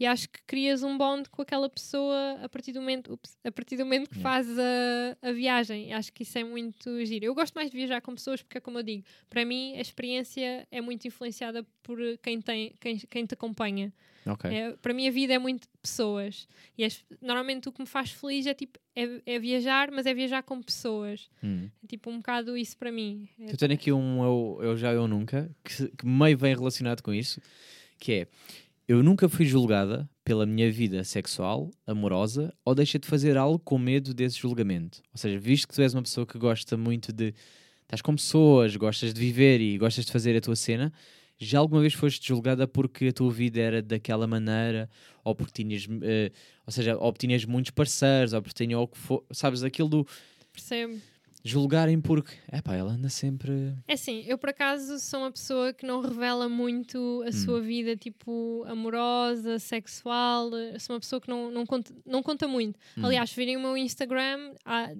E acho que crias um bond com aquela pessoa a partir do momento, ups, a partir do momento que Yeah. fazes a, a viagem. Acho que isso é muito giro. Eu gosto mais de viajar com pessoas porque é como eu digo, para mim a experiência é muito influenciada por quem, tem, quem, quem te acompanha. Ok. É, para mim a vida é muito pessoas. E as- normalmente o que me faz feliz é tipo é, é viajar, mas é viajar com pessoas. Hum. É tipo um bocado isso para mim. É- Eu tenho aqui um eu, eu já eu nunca, que, que meio vem relacionado com isso, que é eu nunca fui julgada pela minha vida sexual, amorosa, ou deixei de fazer algo com medo desse julgamento. Ou seja, visto que tu és uma pessoa que gosta muito de. estás com pessoas, gostas de viver e gostas de fazer a tua cena, já alguma vez foste julgada porque a tua vida era daquela maneira, ou porque tinhas. eh, ou seja, ou tinhas muitos parceiros, ou porque tinha o que for. Sabes, aquilo do Percebo. Julgarem porque. É pá, ela anda sempre. É assim, eu por acaso sou uma pessoa que não revela muito a sua vida, tipo, amorosa, sexual. Sou uma pessoa que não, não, conta, não conta muito. Hum. Aliás, virem o meu Instagram, há-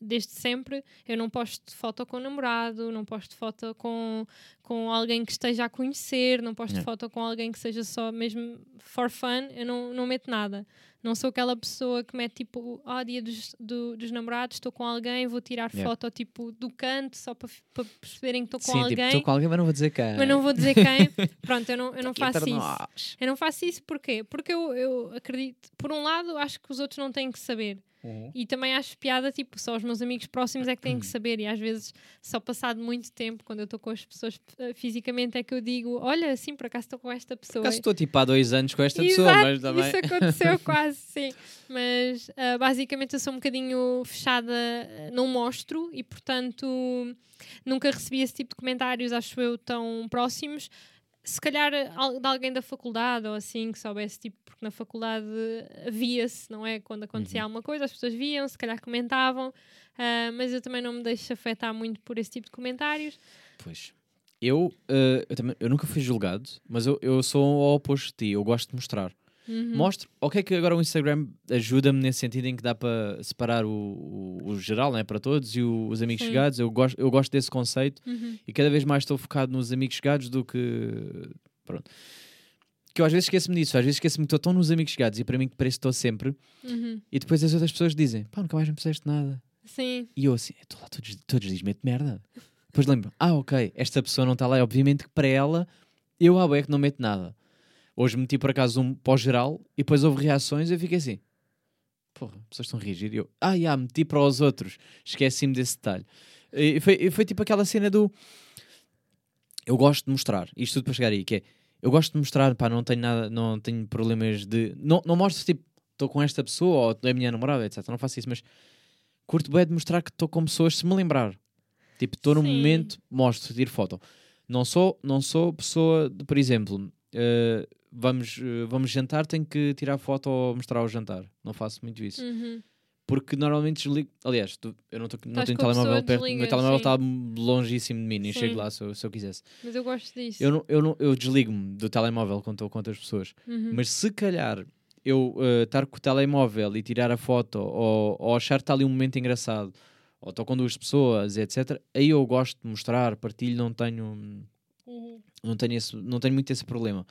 desde sempre, eu não posto foto com namorado, não posto foto com, com alguém que esteja a conhecer, não posto foto com alguém que seja só mesmo for fun, eu não, não meto nada. Não sou aquela pessoa que mete tipo, ah, dia dos, do- dos namorados, estou com alguém, vou tirar Yeah. foto tipo do canto só para para perceberem que estou com Sim, alguém. tipo, estou com alguém, mas não vou dizer quem. Mas não vou dizer quem. Pronto, eu não, eu não Aqui faço isso. Eu não faço isso porquê? Porque eu, eu acredito, por um lado, acho que os outros não têm que saber. Uhum. E também acho piada, tipo, só os meus amigos próximos é que têm que saber. E às vezes, só passado muito tempo, quando eu estou com as pessoas eh, fisicamente, é que eu digo: Olha, sim, por acaso estou com esta Por pessoa. acaso estou tipo há dois anos com esta pessoa, Exato, mas também. Isso aconteceu quase, sim. Mas ah, basicamente eu sou um bocadinho fechada, ah, não mostro e portanto nunca recebi esse tipo de comentários, acho eu, tão próximos. Se calhar al- de alguém da faculdade ou assim que soubesse, tipo, porque na faculdade via-se, não é? Quando acontecia alguma coisa, as pessoas viam, se calhar comentavam, ah, mas eu também não me deixo afetar muito por esse tipo de comentários. Pois. Eu, eh, eu, também, eu nunca fui julgado, mas eu, eu sou ao oposto de ti. Eu gosto de mostrar. Uhum. Mostro. Ok, que agora o Instagram ajuda-me nesse sentido em que dá para separar o, o, o geral, né, para todos, e o- os amigos Sim. chegados. Eu gosto, eu gosto desse conceito Uhum. e cada vez mais estou focado nos amigos chegados do que. Pronto. Que eu às vezes esqueço-me disso, às vezes esqueço-me que estou tão nos amigos chegados e para mim que parece que estou sempre, Uhum. e depois as outras pessoas dizem, pá, nunca mais me puseste nada. Sim, E eu assim, estou lá todos, todos os dias, meto merda. Depois lembro, ah, ok, esta pessoa não está lá, e obviamente que para ela, eu ah, é que não meto nada. Hoje meti por acaso um pós-geral e depois houve reações e eu fiquei assim, porra, as pessoas estão a reagir. E eu, ah, já, meti para os outros, esqueci-me desse detalhe. E foi, e foi tipo aquela cena do, eu gosto de mostrar, isto tudo para chegar aí, que é, eu gosto de mostrar, pá, não tenho nada, não tenho problemas de, não, não mostro tipo, estou com esta pessoa ou é a minha namorada, etc. Não faço isso, mas curto bem de mostrar que estou com pessoas se me lembrar. Tipo, estou no Sim. momento, mostro, tiro foto. Não sou, não sou pessoa, de, por exemplo, eh, vamos, eh, vamos jantar, tenho que tirar foto ou mostrar o jantar. Não faço muito isso. Uhum. Porque normalmente desligo. Aliás, tu- eu não, tô, não tenho telemóvel perto. O meu telemóvel está longíssimo de mim, nem Sim. chego lá se eu, se eu quisesse. mas eu gosto disso. Eu, não, eu, não, eu desligo-me do telemóvel quando estou com outras pessoas. Uhum. Mas se calhar eu eh, estar com o telemóvel e tirar a foto ou, ou achar que está ali um momento engraçado ou estou com duas pessoas, etc., aí eu gosto de mostrar, partilho, não tenho, Uhum. não tenho, esse, não tenho muito esse problema.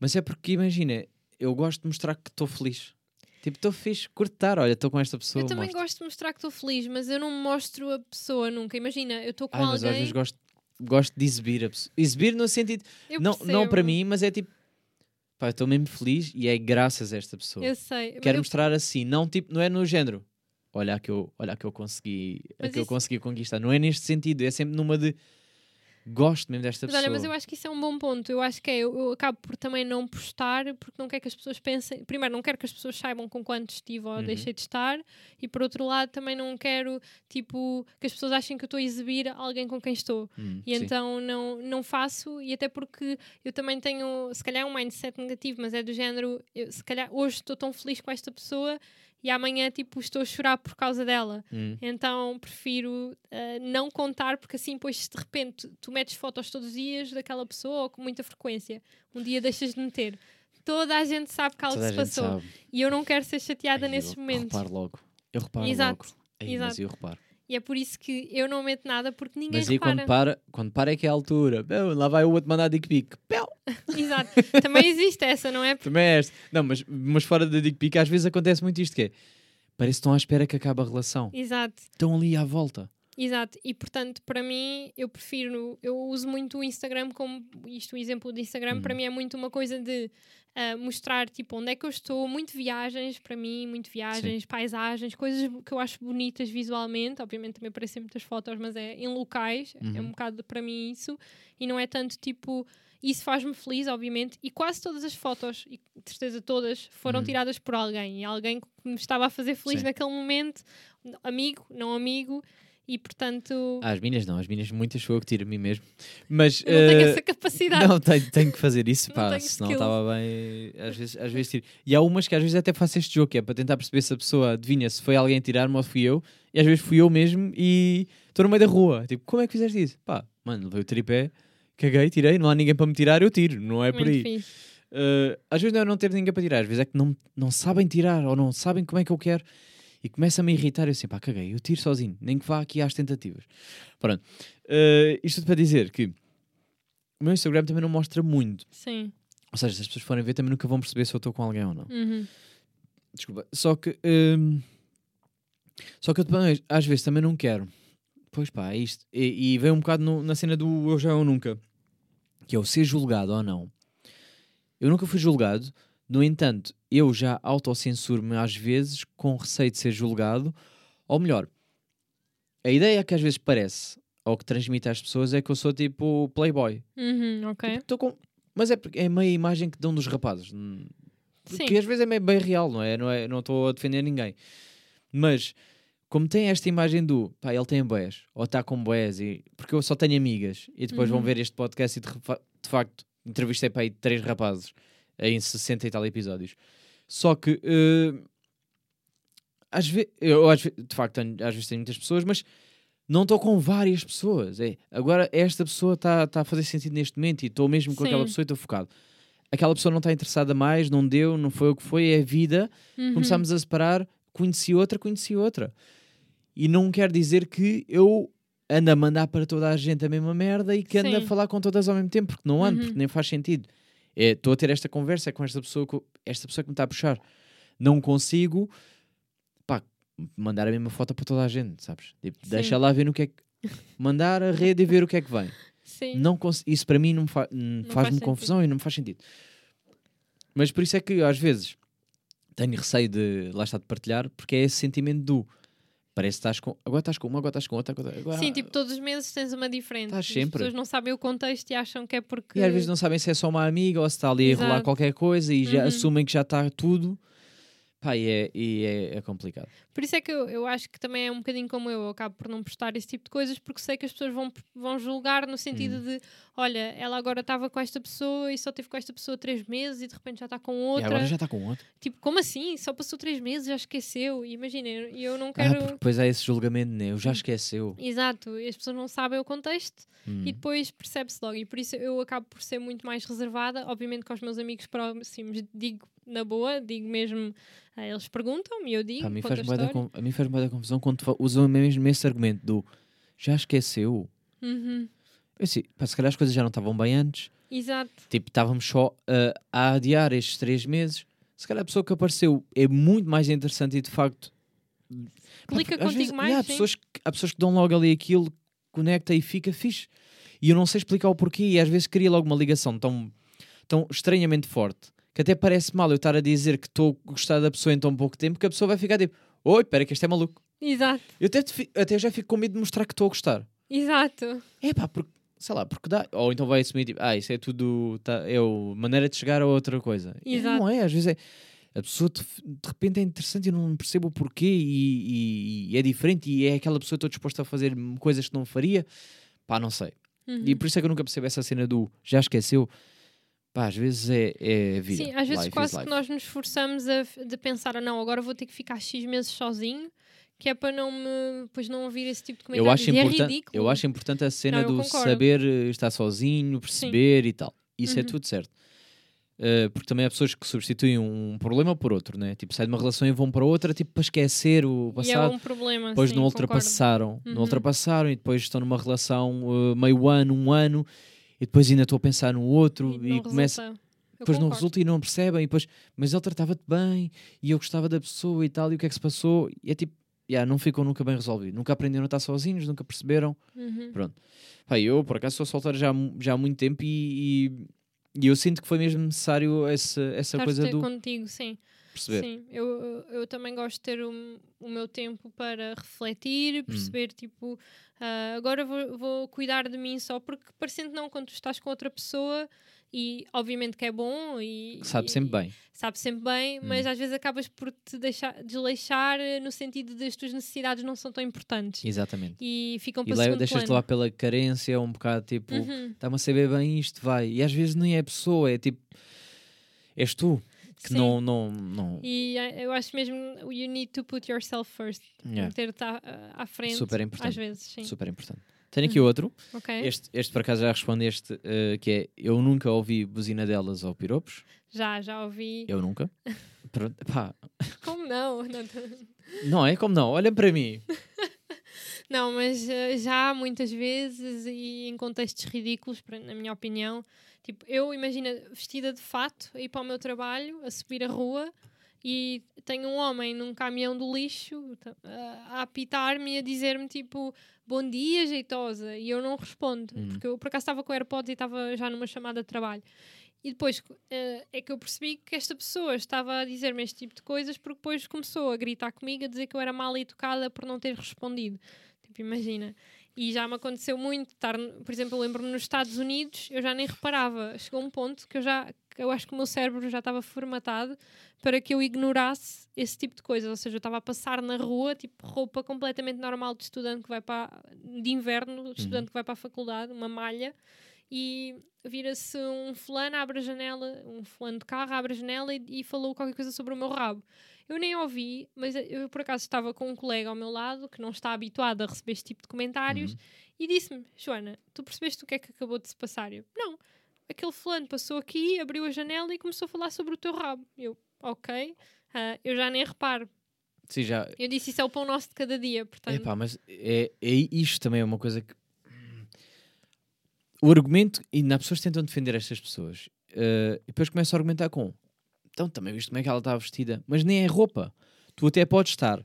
Mas é porque, imagina, eu gosto de mostrar que estou feliz. Tipo, estou fixe, curto estar, olha, estou com esta pessoa. Eu também mostro. gosto de mostrar que estou feliz, mas eu não mostro a pessoa nunca. Imagina, eu estou com Ai, mas às alguém. vezes gosto, gosto de exibir a pessoa. Exibir no sentido, eu não, não para mim, mas é tipo, pá, eu estou mesmo feliz e é graças a esta pessoa. Eu sei. Quero eu- mostrar assim, não tipo, não é no género. Olha que eu, olha que eu consegui, a que eu isso- consegui conquistar. Não é neste sentido, é sempre numa de gosto mesmo desta Mas pessoa. olha, mas eu acho que isso é um bom ponto. Eu acho que é, eu, eu acabo por também não postar porque não quero que as pessoas pensem. Primeiro, não quero que as pessoas saibam com quanto estive ou Uhum. deixei de estar, e por outro lado, também não quero tipo que as pessoas achem que eu estou a exibir alguém com quem estou. Hum, E sim. então não, não faço, e até porque eu também tenho, se calhar, um mindset negativo, mas é do género, eu, se calhar hoje estou tão feliz com esta pessoa e amanhã tipo estou a chorar por causa dela. Hum, Então prefiro ah, não contar, porque assim, depois, se de repente tu metes fotos todos os dias daquela pessoa ou com muita frequência, um dia deixas de meter. Toda a gente sabe que algo toda se passou. sabe. E eu não quero ser chateada Ai, nesses eu momentos. reparo logo. Eu reparo Exato, logo. Ai, mas exato. eu reparo. E é por isso que eu não meto nada porque ninguém Mas aí repara. quando para, quando para é que é a altura. Lá vai o outro mandar dick pic. Exato. Também existe essa, não é? Também é este. Não, mas, mas fora da dick pic, às vezes acontece muito isto que é. Parece que estão à espera que acabe a relação. Exato. Estão ali à volta. Exato, e portanto, para mim, eu prefiro, eu uso muito o Instagram como isto, o exemplo do Instagram, para Uhum. mim é muito uma coisa de ah, mostrar tipo onde é que eu estou, muito viagens para mim, muito viagens, paisagens, coisas que eu acho bonitas visualmente. Obviamente também aparecem muitas fotos, mas é em locais, é Uhum. um bocado para mim isso, e não é tanto tipo. Isso faz-me feliz, obviamente, e quase todas as fotos, e de certeza todas, foram Uhum. tiradas por alguém, e alguém que me estava a fazer feliz Sim. naquele momento, amigo, não amigo, e portanto. Ah, as minhas não, as minhas muitas sou eu que tiro a mim mesmo. Mas. Não tenho eh, essa capacidade. Não, tenho, tenho que fazer isso, Não pá, tenho senão estava bem. Às vezes, às vezes tiro. E há umas que às vezes até faço este jogo, que é para tentar perceber se a pessoa adivinha se foi alguém a tirar-me ou fui eu, e às vezes fui eu mesmo e estou no meio da rua. Tipo, como é que fizeste isso? Pá, mano, levei o tripé, caguei, tirei, não há ninguém para me tirar, eu tiro, não é por Muito aí. fixe. Uh, às vezes não é não ter ninguém para tirar, às vezes é que não, não sabem tirar ou não sabem como é que eu quero e começa-me a irritar. Eu assim, pá, caguei, eu tiro sozinho, nem que vá aqui às tentativas. Pronto, Uh, isto tudo para dizer que o meu Instagram também não mostra muito, Sim. ou seja, se as pessoas forem ver, também nunca vão perceber se eu estou com alguém ou não. Uhum. Desculpa, só que um, só que eu também, às vezes também não quero. Pois pá, é isto. E, e vem um bocado no- na cena do eu já ou nunca, que é o ser julgado ou não. Eu nunca fui julgado, no entanto, eu já autocensuro-me às vezes com receio de ser julgado, ou melhor, a ideia que às vezes parece, ou que transmite às pessoas, é que eu sou tipo playboy. Uhum, ok. Tipo, com... Mas é, porque é meio a imagem que dão dos rapazes. Hum, Sim. Que às vezes é meio bem real, não é? Não é- não estou a defender ninguém. Mas, como tem esta imagem do pá, ele tem boés, ou está com boés, e, porque eu só tenho amigas, e depois vão Uhum. ver este podcast e de, de facto entrevistei para aí três rapazes em 60 e tal episódios. Só que eh, às vezes, eu às ve- de facto tenho- às vezes tenho muitas pessoas, mas não estou com várias pessoas. É, agora esta pessoa está tá a fazer sentido neste momento e estou mesmo com aquela Sim. pessoa e estou focado. Aquela pessoa não está interessada mais, não deu, não foi o que foi, é a vida. Uhum. Começámos a separar, conheci outra, conheci outra. E não quer dizer que eu ando a mandar para toda a gente a mesma merda e que ando a Sim. falar com todas ao mesmo tempo, porque não ando, Uhum. porque nem faz sentido. É, Estou a ter esta conversa com esta pessoa, co- esta pessoa que me está a puxar. Não consigo pá, mandar a mesma foto para toda a gente, sabes? Tipo, deixa lá ver no que é que. Mandar a rede e ver o que é que vem. Sim. Não isso para mim não fa- hum, faz faz-me confusão e não me faz sentido. Mas por isso é que às vezes tenho receio de lá está de partilhar, porque é esse sentimento do parece que estás com agora estás com uma, agora estás com outra, agora, agora- Sim, tipo, todos os meses tens uma diferente. Estás As sempre. pessoas não sabem o contexto e acham que é porque. e às vezes não sabem se é só uma amiga ou se está ali a rolar Exato. qualquer coisa e já Uhum. assumem que já está tudo. Pá, e é, e é, é complicado. Por isso é que eu, eu acho que também é um bocadinho como eu, eu acabo por não postar esse tipo de coisas porque sei que as pessoas vão, vão julgar no sentido Hum. de olha, ela agora estava com esta pessoa e só teve com esta pessoa três meses e de repente já está com E outra. agora já está com outro. Tipo, como assim? Só passou três meses, já esqueceu. E Imagina, e eu não Ah, quero. porque depois há esse julgamento, né? Eu já esqueceu. Exato, e as pessoas não sabem o contexto Hum. e depois percebe-se logo. E por isso eu acabo por ser muito mais reservada. Obviamente, com os meus amigos próximos, digo na boa, digo mesmo. ah, eles perguntam-me e eu digo. Pá, a, mim faz a con- a mim faz da confusão quando usam mesmo esse argumento do já esqueceu. Uhum, assim, pá, se calhar as coisas já não estavam bem antes. Exato. Tipo, estávamos só ah, a adiar estes três meses. Se calhar a pessoa que apareceu é muito mais interessante e de facto. Pá, Clica às contigo vezes- mais, e há, pessoas que, há pessoas que dão logo ali aquilo, conecta e fica fixe. E eu não sei explicar o porquê e às vezes cria logo uma ligação tão, tão estranhamente forte que até parece mal eu estar a dizer que estou a gostar da pessoa em tão pouco tempo que a pessoa vai ficar tipo: Oi, espera que este é maluco. Exato. Eu até, até já fico com medo de mostrar que estou a gostar. Exato. É pá, porque, sei lá, porque dá. Ou então vai assumir tipo, ah, isso é tudo. Tá, é o maneira de chegar a outra coisa. E Exato. Não é, às vezes é. A pessoa de, de repente é interessante e não percebo o porquê e, e- e é diferente e é aquela pessoa que estou disposta a fazer coisas que não faria. Pá, não sei. Uhum. E por isso é que eu nunca percebo essa cena do já esqueceu. Pá, às vezes é, é vida. Sim, às vezes Life quase que nós nos esforçamos a, de pensar, ah, não, agora vou ter que ficar X meses sozinho, que é para não me, pois não ouvir esse tipo de Eu comentários. acho, é ridículo. eu acho importante a cena Não, eu do concordo. saber eh, estar sozinho, perceber e tal. Isso é Uhum. tudo certo. Uh, porque também há pessoas que substituem um problema por outro, né? Tipo, saem de uma relação e vão para outra, tipo, para esquecer o E é passado. um problema. depois sim, não concordo. ultrapassaram, Uhum. não ultrapassaram e depois estão numa relação uh, meio ano, um ano, e depois ainda estou a pensar no outro E e, começa, resulta. Eu depois não resulta e não percebem, e depois, mas ele tratava-te bem e eu gostava da pessoa e tal, e o que é que se passou? E é tipo, yeah, não ficam nunca bem resolvido, nunca aprenderam a estar sozinhos, nunca perceberam. Uhum. Pá, eu, por acaso, sou solteiro já, já há muito tempo e, e, e eu sinto que foi mesmo necessário essa, essa Estar coisa do contigo, sim. Perceber. Sim, eu, eu- também gosto de ter o, o meu tempo para refletir, Hum. perceber, tipo, ah, agora vou, vou cuidar de mim só porque parecendo não, quando tu estás com outra pessoa e obviamente que é bom e Sabe e- sempre bem. sabe sempre bem, mas Hum. às vezes acabas por te deixar desleixar eh, no sentido de as tuas necessidades não são tão importantes Exatamente. e ficam E para leva, segundo deixas-te levar pela carência, um bocado tipo, Uhum, está-me a saber bem isto, vai. E às vezes nem é a pessoa, é tipo, és tu que sim. não. não, não... E eh, eu acho mesmo you need to put yourself first. Yeah, Ter-te à, à frente. Super importante. Às vezes, sim. Super importante. Tenho aqui outro. Ok. Este, este por acaso já respondeste, eh, que é eu nunca ouvi buzina delas ou piropos. Já, já ouvi. Eu nunca. Pronto, pá, Como não? Não, não é como não, olha para mim. não, mas eh, já muitas vezes e em contextos ridículos, na minha opinião. Tipo, eu imagina vestida de fato a ir para o meu trabalho, a subir a rua e tenho um homem num caminhão do lixo a, apitar-me e a dizer-me tipo bom dia, jeitosa. E eu não respondo, Hum. porque eu por acaso estava com AirPods e estava já numa chamada de trabalho. E depois eh, é que eu percebi que esta pessoa estava a dizer-me este tipo de coisas porque depois começou a gritar comigo, a dizer que eu era mal educada por não ter respondido. Tipo, imagina. E já me aconteceu muito estar, por exemplo, eu lembro-me nos Estados Unidos, eu já nem reparava. Chegou um ponto que eu já, que eu acho que o meu cérebro já estava formatado para que eu ignorasse esse tipo de coisas. Ou seja, eu estava a passar na rua, tipo, roupa completamente normal de estudante que vai para, de inverno, de estudante que vai para a faculdade, uma malha, e vira-se um fulano, abre a janela, um fulano de carro, abre a janela e, e falou qualquer coisa sobre o meu rabo. Eu nem ouvi, mas eu por acaso estava com um colega ao meu lado que não está habituado a receber este tipo de comentários Uhum. e disse-me: Joana, tu percebeste o que é que acabou de se passar? Eu, não, aquele fulano passou aqui, abriu a janela e começou a falar sobre o teu rabo. Eu, ok, ah, eu já nem reparo. Sim, já. Eu disse: Isso é o pão nosso de cada dia, portanto. Epá, mas é, é isto também é uma coisa que. O argumento, e as pessoas tentam defender estas pessoas, eh, e depois começam a argumentar com: então também viste como é que ela está vestida, mas nem é roupa. Tu até podes estar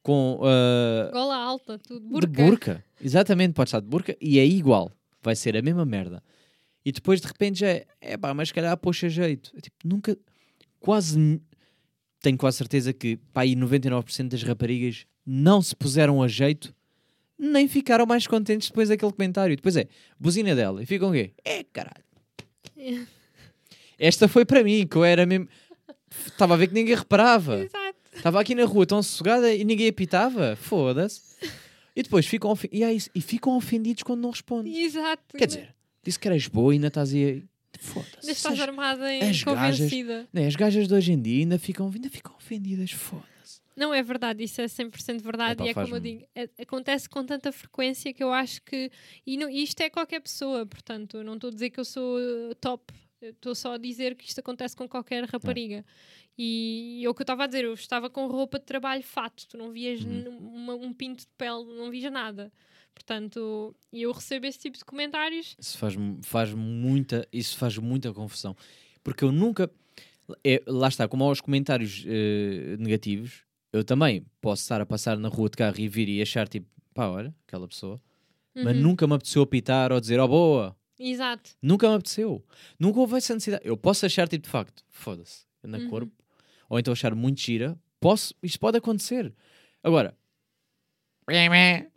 com. eh, Gola alta, tudo. de Burca. burca. Exatamente, pode estar de burca e é igual. Vai ser a mesma merda. E depois de repente já é, é pá, mas se calhar poxa jeito. É tipo, nunca, quase, tenho quase certeza que pá, aí 99% das raparigas não se puseram a jeito, nem ficaram mais contentes depois daquele comentário. Depois é, buzina dela, e ficam o quê? É caralho. Esta foi para mim, que eu era mesmo. Estava a ver que ninguém reparava. Exato. Estava aqui na rua tão sossegada e ninguém apitava. Foda-se. E depois ficam, ofen- e, é isso. E ficam ofendidos quando não respondes. Exato. Quer dizer, disse que eras boa e ainda estás aí. Foda-se. Ainda estás armada em as gajas- convencida. né, as gajas de hoje em dia ainda ficam, ainda ficam ofendidas. Foda-se. Não é verdade, isso é 100% verdade Epá, e é como eu digo, é- acontece com tanta frequência que eu acho que. E não- isto é qualquer pessoa, portanto, não estou a dizer que eu sou uh, top, estou só a dizer que isto acontece com qualquer rapariga. E, é o que eu estava a dizer, eu estava com roupa de trabalho fato, tu não vias Uhum. uma- um pinto de pele, não vias nada. Portanto, e eu recebo esse tipo de comentários. Isso faz, faz muita, isso faz muita confusão. Porque eu nunca. é, lá está, como aos comentários eh, negativos, eu também posso estar a passar na rua de carro e vir e achar tipo, pá, olha, aquela pessoa. Mas Uhum. nunca me apeteceu apitar ou dizer, oh boa. Exato. Nunca me apeteceu. Nunca houve essa necessidade. Eu posso achar, tipo, de facto, foda-se, na Uhum. corpo, ou então achar muito gira. Posso, isto pode acontecer. Agora, não é?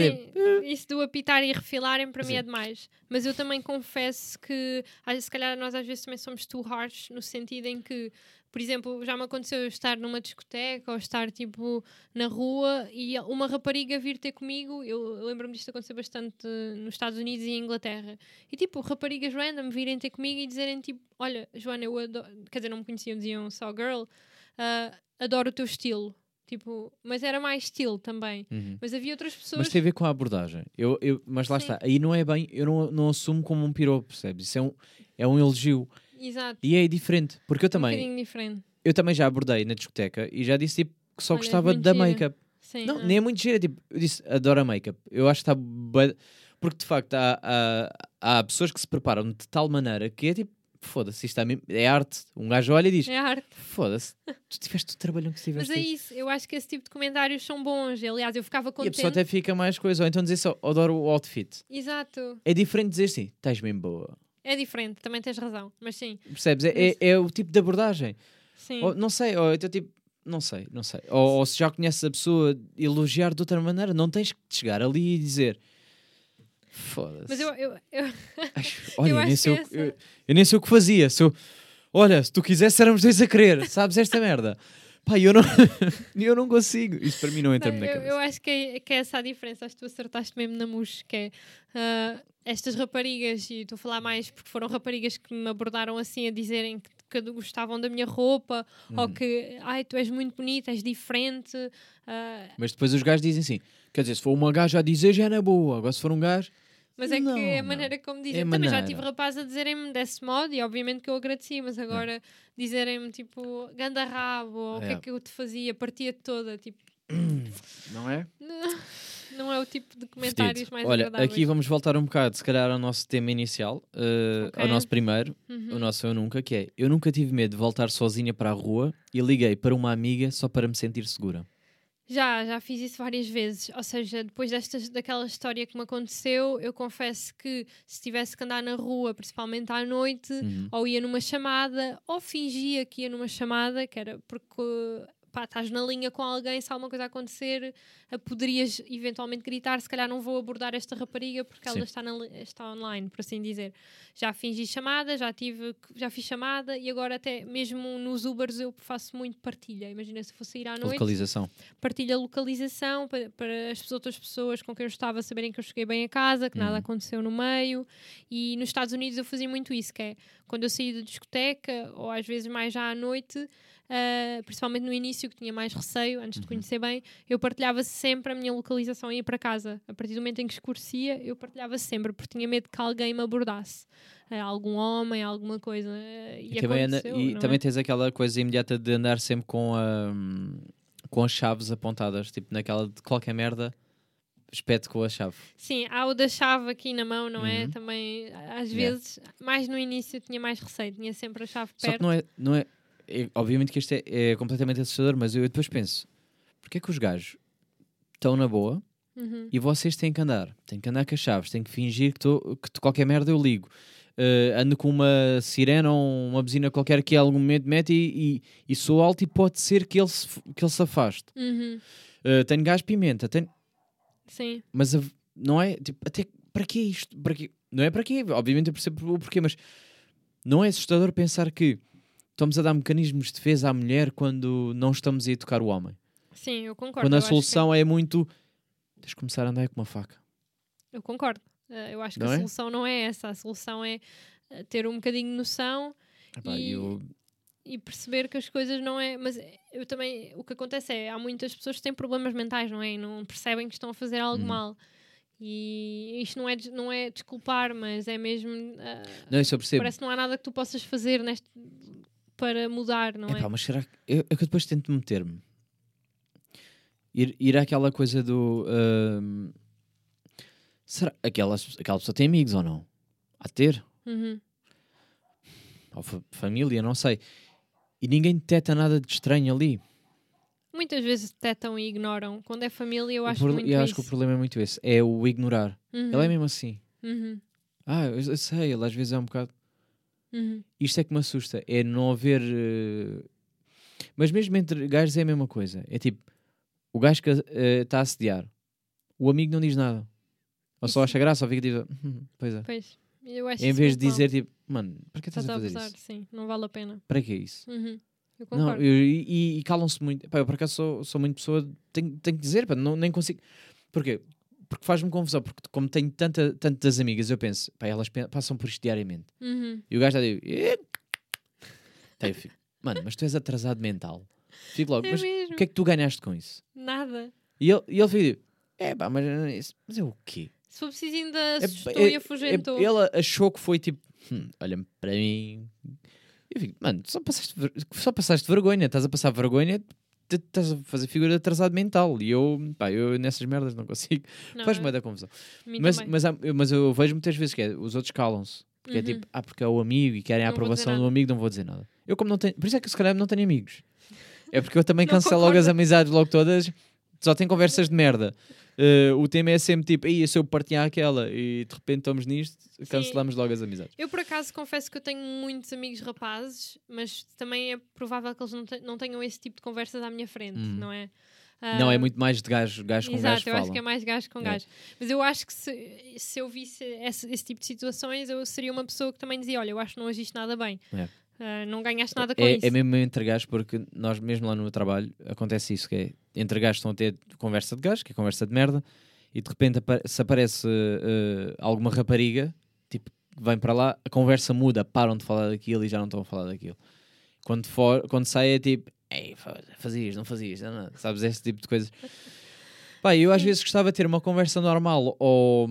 Sim, Tipo, isso do apitar e refilarem para mim é demais. Mas eu também confesso que se calhar nós às vezes também somos too harsh no sentido em que, por exemplo, já me aconteceu eu estar numa discoteca ou estar tipo na rua e uma rapariga vir ter comigo. Eu, eu lembro-me disto acontecer bastante nos Estados Unidos e em Inglaterra. E tipo, raparigas random virem ter comigo e dizerem tipo: Olha, Joana, eu adoro. Quer dizer, não me conheciam, diziam só girl, ah, adoro o teu estilo. Tipo, mas era mais estilo também. uhum. Mas havia outras pessoas. Mas tem a ver com a abordagem. Eu, eu, mas lá Sim. está, aí não é bem, eu não, não assumo como um piropo, percebes? Isso é um, é um elogio. Exato. E é diferente, porque eu Um também, bocadinho diferente. eu também já abordei na discoteca e já disse tipo, que só Olha, és gostava muito da make-up. Sim. Não, ah. nem é muito gira, tipo, eu disse, adoro a make-up. Eu acho que está Porque de facto há, há, há pessoas que se preparam de tal maneira que é tipo, foda-se, isto é, mesmo- é arte. Um gajo olha e diz, É arte. foda-se, tu tiveste o trabalhão que Mas tiveste. é aí." isso, eu acho que esse tipo de comentários são bons. Aliás, eu ficava E a contente. pessoa até fica mais coisa. Ou então dizer só, adoro o outfit. Exato. É diferente dizer assim, estás bem boa. É diferente, também tens razão. Mas sim, Percebes? É, é, é o tipo de abordagem. sim. Ou, não sei, ou então tipo, não sei, não sei. Ou, ou se já conheces a pessoa, elogiar de outra maneira. Não tens que chegar ali e dizer. Foda-se. Mas eu, eu, eu- Olha, eu, nem sei o essa- eu, eu nem sei o que fazia. Se eu- olha, se tu quisesse, éramos dois a querer. Sabes esta merda? Pá, eu não, eu não consigo. Isso para mim não entra-me na cabeça. eu acho que é, que é essa a diferença. Acho que tu acertaste mesmo na mus, que é ah, estas raparigas, e estou a falar mais porque foram raparigas que me abordaram assim a dizerem que, que gostavam da minha roupa ou Uhum. que ai, tu és muito bonita, és diferente. ah, Mas depois os gajos dizem assim: quer dizer, se for uma gaja a dizer, já é na boa. Agora, se for um gajo, Mas é Não, que é a não. maneira como dizem. É Também já maneira. tive rapazes a dizerem-me desse modo e obviamente que eu agradeci, mas agora dizerem-me tipo ganda rabo ou o que É. é que eu te fazia, partia toda, tipo, não é? não, não é o tipo de comentários Fedido. mais Olha, agradáveis. aqui vamos voltar um bocado, se calhar, ao nosso tema inicial, eh, Ok. ao nosso primeiro, Uhum. o nosso Eu Nunca, que é Eu nunca tive medo de voltar sozinha para a rua e liguei para uma amiga só para me sentir segura. Já, já fiz isso várias vezes. Ou seja, depois destas, daquela história que me aconteceu, eu confesso que se tivesse que andar na rua, principalmente à noite, Uhum. ou ia numa chamada, ou fingia que ia numa chamada, que era porque pá, estás na linha com alguém, se alguma coisa acontecer, eh, poderias eventualmente gritar, se calhar não vou abordar esta rapariga porque Sim. ela está, na está online, por assim dizer. Já fingi chamada, já tive, já fiz chamada e agora até mesmo nos Ubers eu faço muito partilha. Imagina se fosse ir à noite Localização. partilha localização para, para as outras pessoas com quem eu estava saberem que eu cheguei bem a casa, que nada Uhum. aconteceu no meio. E nos Estados Unidos eu fazia muito isso, que é quando eu saí da discoteca, ou às vezes mais já à noite, ah, principalmente no início, que tinha mais receio, antes Uhum. de conhecer bem, eu partilhava sempre a minha localização e ia para casa. A partir do momento em que escurecia, eu partilhava sempre, porque tinha medo que alguém me abordasse. Ah, algum homem, alguma coisa. ah, e E, também, anda- e é? também tens aquela coisa imediata de andar sempre com, a, com as chaves apontadas, tipo naquela de qualquer merda, espete com a chave. Sim, há o da chave aqui na mão, não é? Uhum. Também, às Yeah. vezes, mais no início tinha mais receio, tinha sempre a chave Só que perto. não é, não é, é- Obviamente que isto é, é completamente assustador, mas eu depois penso: porque é que os gajos estão na boa Uhum. e vocês têm que andar? Têm que andar com as chaves, têm que fingir que, tô, que qualquer merda eu ligo. Eh, ando com uma sirena ou uma buzina qualquer que a algum momento mete e, e, e sou alto e pode ser que ele se, que ele se afaste. Uhum. Eh, tenho gás pimenta, tenho, Sim, mas a- não é tipo, até para que isto? Para quê? Não é para quê? Obviamente eu percebo o porquê, mas não é assustador pensar que estamos a dar mecanismos de defesa à mulher quando não estamos a educar o homem. sim, eu concordo. quando a solução é muito tens de começar a andar com uma faca. que- eu concordo. Eh, eu acho que Não a é? solução não é essa. A solução é eh, ter um bocadinho de noção Epá, E- eu- e perceber que as coisas não é. Mas eu também. O que acontece é. Há muitas pessoas que têm problemas mentais, não é? E não percebem que estão a fazer algo Uhum. mal. E isto não é, não é desculpar, mas é mesmo. ah, não, isso eu percebo. parece que não há nada que tu possas fazer neste, para mudar, não Epá, é? mas será que. Eu, é que eu depois tento meter-me. Ir, ir àquela coisa do. ahm, será aquela, aquela pessoa tem amigos ou não? A ter? Uhum. Ou fa- família, não sei. E ninguém detecta nada de estranho ali. Muitas vezes detectam e ignoram. Quando é família, eu acho muito eu isso. acho que o problema é muito esse. É o ignorar. Uhum. Ele é mesmo assim. Uhum. Ah, eu, eu sei, ele às vezes é um bocado. Uhum. Isto é que me assusta. É não haver. eh, Mas mesmo entre gajos é a mesma coisa. É tipo, o gajo que está a assediar, o amigo não diz nada. Ou só Isso- acha graça, ou fica tipo, "Hum, pois é. Pois, Em vez de dizer tipo, mano, para que estás Estás a fazer abusar, isso? sim, não vale a pena. Para que isso? Uhum. Eu Não, eu- e, e calam-se muito. Pá, eu por acaso sou, sou muito pessoa, tenho, tenho que dizer, pá, não, nem consigo. Porquê? Porque faz-me confusão, porque como tenho tanta, tantas amigas, eu penso, pá, elas passam por isto diariamente. Uhum. E o gajo está a dizer, Tá, eu fico, mano, mas tu és atrasado mental. Fico logo, É mas mesmo. o que é que tu ganhaste com isso? Nada. E ele, e ele fica, tipo, é pá, mas, é mas é o quê? Se for preciso, ainda É- assustou é- e afugentou. é- ele achou que foi tipo, "Hum, olha-me para mim, Eu fico, mano, só passaste, só passaste vergonha, estás a passar vergonha, estás a fazer figura de atrasado mental. E eu, pá, eu nessas merdas não consigo. Faz-me eu- da confusão. a Mas, mas, há- mas eu vejo muitas vezes que é, os outros calam-se. Porque é Uhum. tipo, ah, porque é o amigo e querem a Não dizer aprovação do amigo, não vou dizer nada. Eu como não tenho, por isso é que se calhar não tenho amigos. É porque eu também cancelo logo as amizades logo todas, só tenho conversas de merda. Eh, o tema é sempre tipo, aí se eu partilhar aquela e de repente estamos nisto, cancelamos logo as amizades. Eu, por acaso, confesso que eu tenho muitos amigos rapazes, mas também é provável que eles não, te- não tenham esse tipo de conversas à minha frente, Hum. não é? Não, Ah, é muito mais de gajo, gajo com Exato, gajo eu falam. acho que é mais gajo com É. gajo. Mas eu acho que se, se eu visse esse, esse tipo de situações, eu seria uma pessoa que também dizia: Olha, eu acho que não agiste nada bem. É. Ah, não ganhaste nada com É, isso. é mesmo entre gajos, porque nós mesmo lá no trabalho acontece isso, que é entre gajos estão a ter conversa de gajo, que é conversa de merda, e de repente se aparece eh, alguma rapariga, tipo, vem para lá, a conversa muda, param de falar daquilo e já não estão a falar daquilo. Quando, for, quando sai é tipo, ei, fa- fazias, não fazias, não, não", sabes, esse tipo de coisas. Pá, eu às vezes gostava de ter uma conversa normal, ou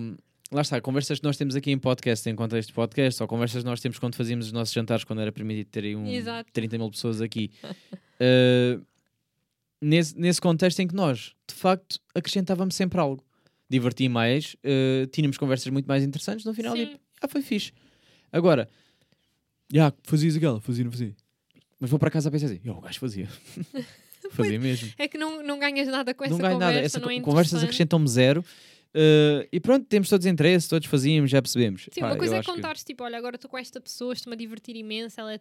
lá está, conversas que nós temos aqui em podcast, em contexto de podcast, ou conversas que nós temos quando fazíamos os nossos jantares, quando era permitido ter aí um Exato. 30 mil pessoas aqui. Uh, nesse, nesse contexto em que nós, de facto, acrescentávamos sempre algo. Diverti mais, uh, tínhamos conversas muito mais interessantes, no final, Sim. tipo, ah, foi fixe. Agora, já, fazias aquela, fazia, não fazia. Mas vou para casa a pensar assim, "Yo, o gajo fazia. fazia mesmo. É que não, não ganhas nada com não essa conversa, nada. Essa não é co- conversas acrescentam-me zero. Uh, e pronto, temos todos interesse, todos fazíamos, já percebemos. Sim, Pá, uma coisa é acho que- contares, tipo, olha, agora estou com esta pessoa, estou-me a divertir imenso, ela é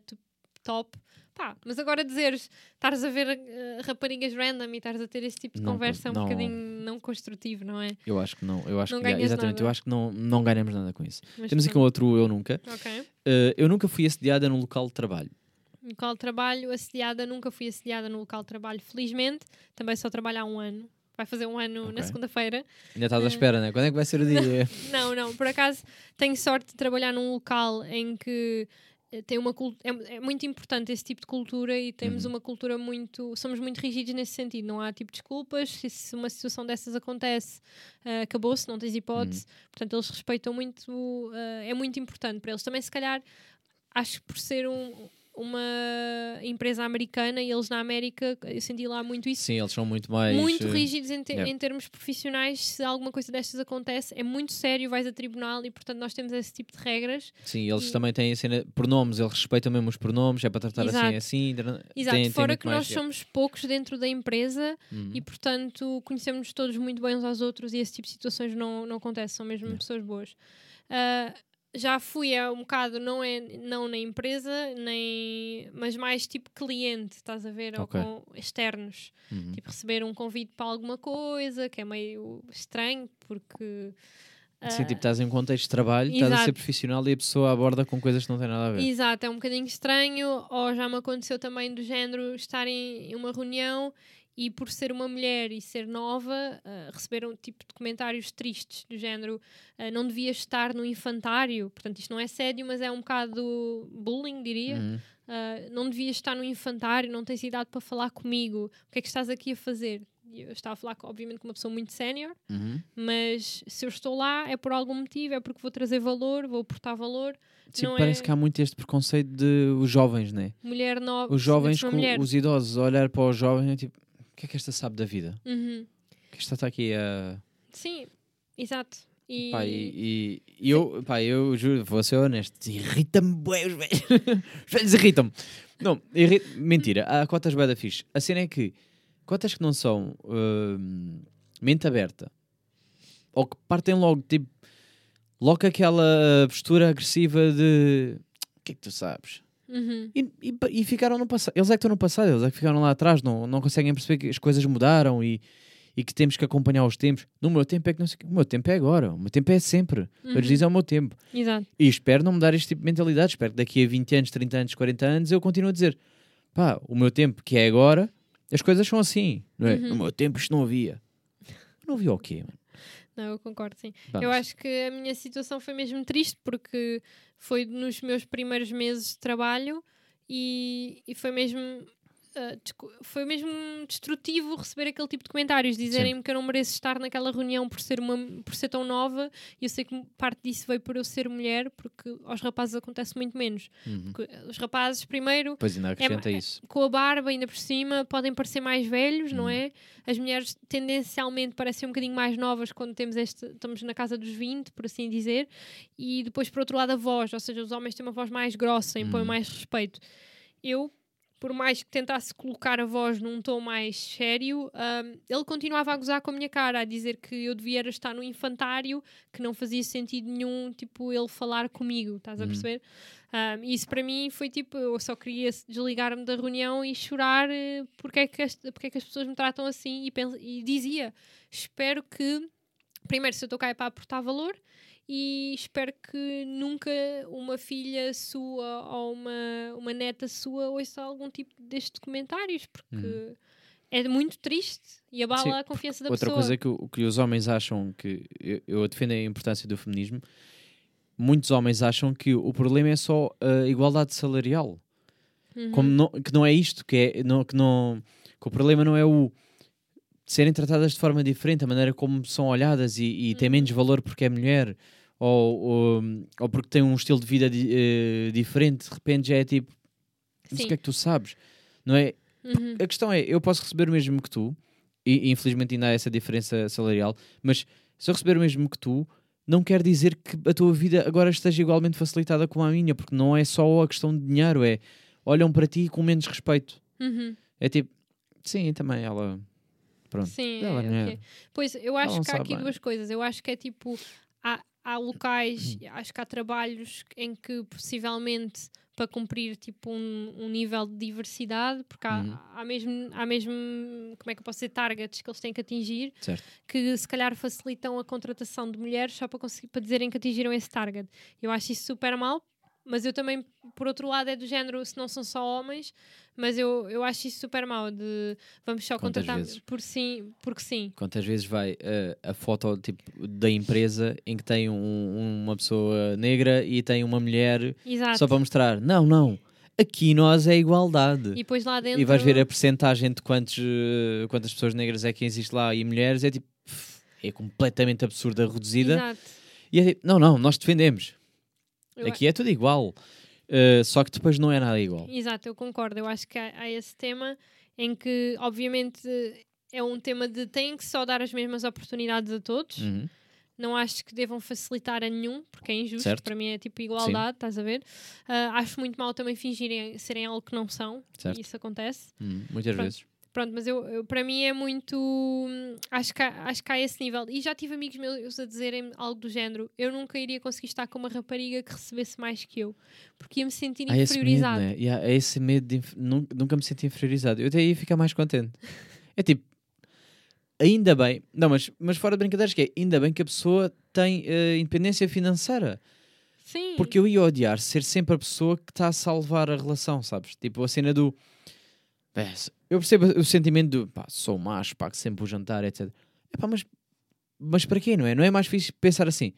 top. Pá, mas agora dizeres, estares a ver eh, raparigas random e estares a ter esse tipo de Não, conversa é um não. bocadinho não construtivo, não é? Eu acho que não. Eu acho Não que, exatamente, nada. eu acho que não, não ganhamos nada com isso. Mas Temos aqui um outro eu nunca. Ok. Uh, eu nunca fui assediada num local de trabalho. No local de trabalho, assediada, nunca fui assediada no local de trabalho, felizmente. Também só trabalho há um ano. Vai fazer um ano na Ok. segunda-feira. Ainda estás à Eh, espera, né? Quando é que vai ser o dia? Não, não, por acaso tenho sorte de trabalhar num local em que eh, tem uma é, é muito importante esse tipo de cultura e temos Uhum. uma cultura muito somos muito rígidos nesse sentido não há tipo desculpas se, se uma situação dessas acontece eh, acabou-se não tens hipótese Uhum. portanto eles respeitam muito eh, é muito importante para eles também se calhar acho que por ser um- uma empresa americana e eles na América eu senti lá muito isso Sim, eles são muito mais. muito eh, rígidos em, te- yeah. em termos profissionais. Se alguma coisa destas acontece, é muito sério, vais a tribunal e, portanto, nós temos esse tipo de regras. Sim, eles e- também têm. Pronomes, eles respeitam mesmo os pronomes, é para tratar assim, Exato. assim. Exato, tem, tem fora muito que nós somos poucos dentro da empresa Uhum. e, portanto, conhecemos todos muito bem uns aos outros e esse tipo de situações não, não acontece, são mesmo pessoas boas. Ah, já fui a um bocado, não, é, não na empresa, nem, mas mais tipo cliente, estás a ver? Ok. Ou com externos. Uhum. Tipo, receber um convite para alguma coisa, que é meio estranho, porque. Sim, ah, tipo, estás em um contexto de trabalho, estás a ser Exato. profissional e a pessoa aborda com coisas que não têm nada a ver. Exato, é um bocadinho estranho. Ou já me aconteceu também do género estar em uma reunião e por ser uma mulher e ser nova, ah, receber um tipo de comentários tristes, do género ah, não devias estar no infantário. Portanto, isto não é sério, mas é um bocado bullying, diria. Uhum. Ah, não devias estar no infantário, não tens idade para falar comigo. O que é que estás aqui a fazer? Eu estava a falar, obviamente, com uma pessoa muito sénior, Uhum. mas se eu estou lá é por algum motivo, é porque vou trazer valor, vou aportar valor. Sim, Não parece é- que há muito este preconceito de os jovens, né? Mulher nova, Os jovens com mulher. os idosos olhar para os jovens é tipo, o que é que esta sabe da vida? Uhum. Que esta está aqui a. Sim, exato. E, Pá, e, e- e eu, pá, eu juro, vou ser honesto, irrita-me bué os velhos. os velhos irritam-me. Não, mentira, há cotas bué da fixe. A cena é que cotas que não são hum, mente aberta ou que partem logo, tipo, logo aquela postura agressiva de o que é que tu sabes? Uhum. E, e, e ficaram no passado. Eles é que estão no passado, eles é que ficaram lá atrás, não, não conseguem perceber que as coisas mudaram e, e que temos que acompanhar os tempos. No meu tempo é que não sei o meu tempo é agora, o meu tempo é sempre. Uhum. Eles dizem é o meu tempo. Exato. E espero não mudar este tipo de mentalidade. Espero que daqui a 20 anos, 30 anos, 40 anos eu continue a dizer: pá, o meu tempo que é agora, as coisas são assim, não é? Uhum. No meu tempo isto não havia. Não havia o quê, mano? Não, eu concordo, sim. Vamos. Eu acho que a minha situação foi mesmo triste porque foi nos meus primeiros meses de trabalho e, e foi mesmo desco- foi mesmo destrutivo receber aquele tipo de comentários, dizerem-me que eu não mereço estar naquela reunião por ser, uma, por ser tão nova. E eu sei que parte disso veio por eu ser mulher, porque aos rapazes acontece muito menos. Uhum. Porque os rapazes, primeiro, Pois ainda acrescenta é- isso. com a barba ainda por cima, podem parecer mais velhos, não Hum. é? As mulheres tendencialmente parecem um bocadinho mais novas quando temos este, estamos na casa dos 20, por assim dizer. E depois, por outro lado, a voz, ou seja, os homens têm uma voz mais grossa, impõem Hum. mais respeito. Eu, por mais que tentasse colocar a voz num tom mais sério, hum, ele continuava a gozar com a minha cara, a dizer que eu devia estar no infantário, que não fazia sentido nenhum, tipo, ele falar comigo, estás a Uhum. perceber? Um, isso para mim foi tipo, eu só queria desligar-me da reunião e chorar eh, porque, é que as, porque é que as pessoas me tratam assim e, e dizia, espero que, primeiro, se eu estou cá é para aportar valor e espero que nunca uma filha sua ou uma, uma neta sua ouça algum tipo destes comentários, porque é muito triste e abala Uhum. Sim, a confiança da Outra pessoa. coisa que, que os homens acham que eu, eu defendo a importância do feminismo. Muitos homens acham que o problema é só a igualdade salarial. Uhum. Como não- que não é isto, que, é, não, que, não, que o problema não é o serem tratadas de forma diferente, a maneira como são olhadas e, e têm Uhum. menos valor porque é mulher ou, ou, ou porque tem um estilo de vida di- eh, diferente, de repente já é tipo, mas o que é que tu sabes? Não é? Uhum. A questão é, eu posso receber o mesmo que tu, e, e infelizmente ainda há essa diferença salarial, mas se eu receber o mesmo que tu, não quer dizer que a tua vida agora esteja igualmente facilitada como a minha, porque não é só a questão de dinheiro, é olham para ti com menos respeito. Uhum. É tipo, sim, também ela. Pronto. Sim, Ela é, é- ok. Pois, eu acho que há aqui bem. duas coisas. Eu acho que é tipo, há, há locais, Hum. acho que há trabalhos em que possivelmente para cumprir tipo um, um nível de diversidade, porque há, Uhum. há mesmo, há mesmo, como é que eu posso dizer, targets que eles têm que atingir, Certo. que se calhar facilitam a contratação de mulheres só para, conseguir, para dizerem que atingiram esse target. Eu acho isso super mal, mas eu também, por outro lado, é do género, se não são só homens, mas eu, eu acho isso super mal de vamos só Quantas contratar vezes? por sim, porque sim. Quantas vezes vai eh, a foto tipo, da empresa em que tem um- uma pessoa negra e tem uma mulher Exato. só para mostrar, não, não, aqui nós é igualdade. E depois lá dentro. E vais ver a percentagem de quantos, eh, quantas pessoas negras é que existe lá e mulheres, é tipo, é completamente absurda, reduzida. Exato. E é tipo, não, não, nós defendemos. Eu- Aqui é tudo igual. Uh, só que depois não é nada igual. Exato, eu concordo. Eu acho que há, há esse tema em que, obviamente, é um tema de têm que só dar as mesmas oportunidades a todos. Uhum. Não acho que devam facilitar a nenhum, porque é injusto. Certo. Para mim é tipo igualdade, estás a ver? Ah, acho muito mal também fingirem serem algo que não são. Certo. Isso acontece. Uhum, Muitas Pronto. vezes. Pronto, mas eu, eu- para mim é muito. hum, Acho que, há, acho que há esse nível. E já tive amigos meus a dizerem algo do género: eu nunca iria conseguir estar com uma rapariga que recebesse mais que eu, porque ia me sentir Há esse medo, inferiorizado. né? E há esse medo de inf- nun- nunca me senti inferiorizado. Eu até aí ficar mais contente. É tipo, ainda bem, não, mas, mas fora de brincadeiras, que é ainda bem que a pessoa tem eh, independência financeira. Sim. Porque eu ia odiar ser sempre a pessoa que está a salvar a relação, sabes? Tipo, a cena do. "É, Eu percebo o sentimento do pá, sou macho, pago sempre o jantar, etc. Epá, mas, mas para quê, não é? Não é mais fixe pensar assim.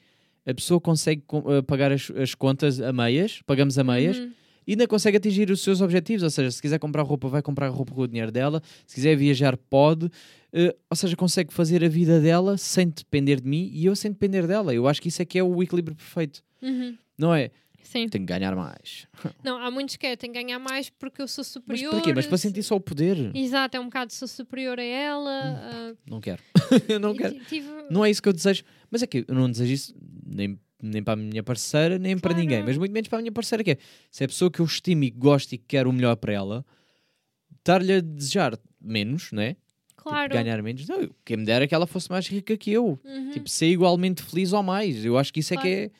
A pessoa consegue eh, pagar as, as contas a meias, pagamos a meias, Uhum. e ainda consegue atingir os seus objetivos. Ou seja, se quiser comprar roupa, vai comprar roupa com o dinheiro dela. Se quiser viajar, pode. Eh, ou seja, consegue fazer a vida dela sem depender de mim e eu sem depender dela. Eu acho que isso é que é o equilíbrio perfeito. Uhum. Não é? Sim. Tenho que ganhar mais. Não, há muitos que é, tenho que ganhar mais porque eu sou Mas superior. para quê? Mas para sentir só o poder. Exato, é um bocado sou superior a ela. ah, Não quero. eu não quero. ti- tive- Não é isso que eu desejo. Mas é que eu não desejo isso nem, nem para a minha parceira, nem para Claro. ninguém. Mas muito menos para a minha parceira, que é se é a pessoa que eu estimo e gosto e que quero o melhor para ela, estar-lhe a desejar menos, né? Tipo, Claro. ganhar menos. Não, quem me dera que ela fosse mais rica que eu. Uhum. Tipo, ser igualmente feliz ou mais. Eu acho que isso é que é.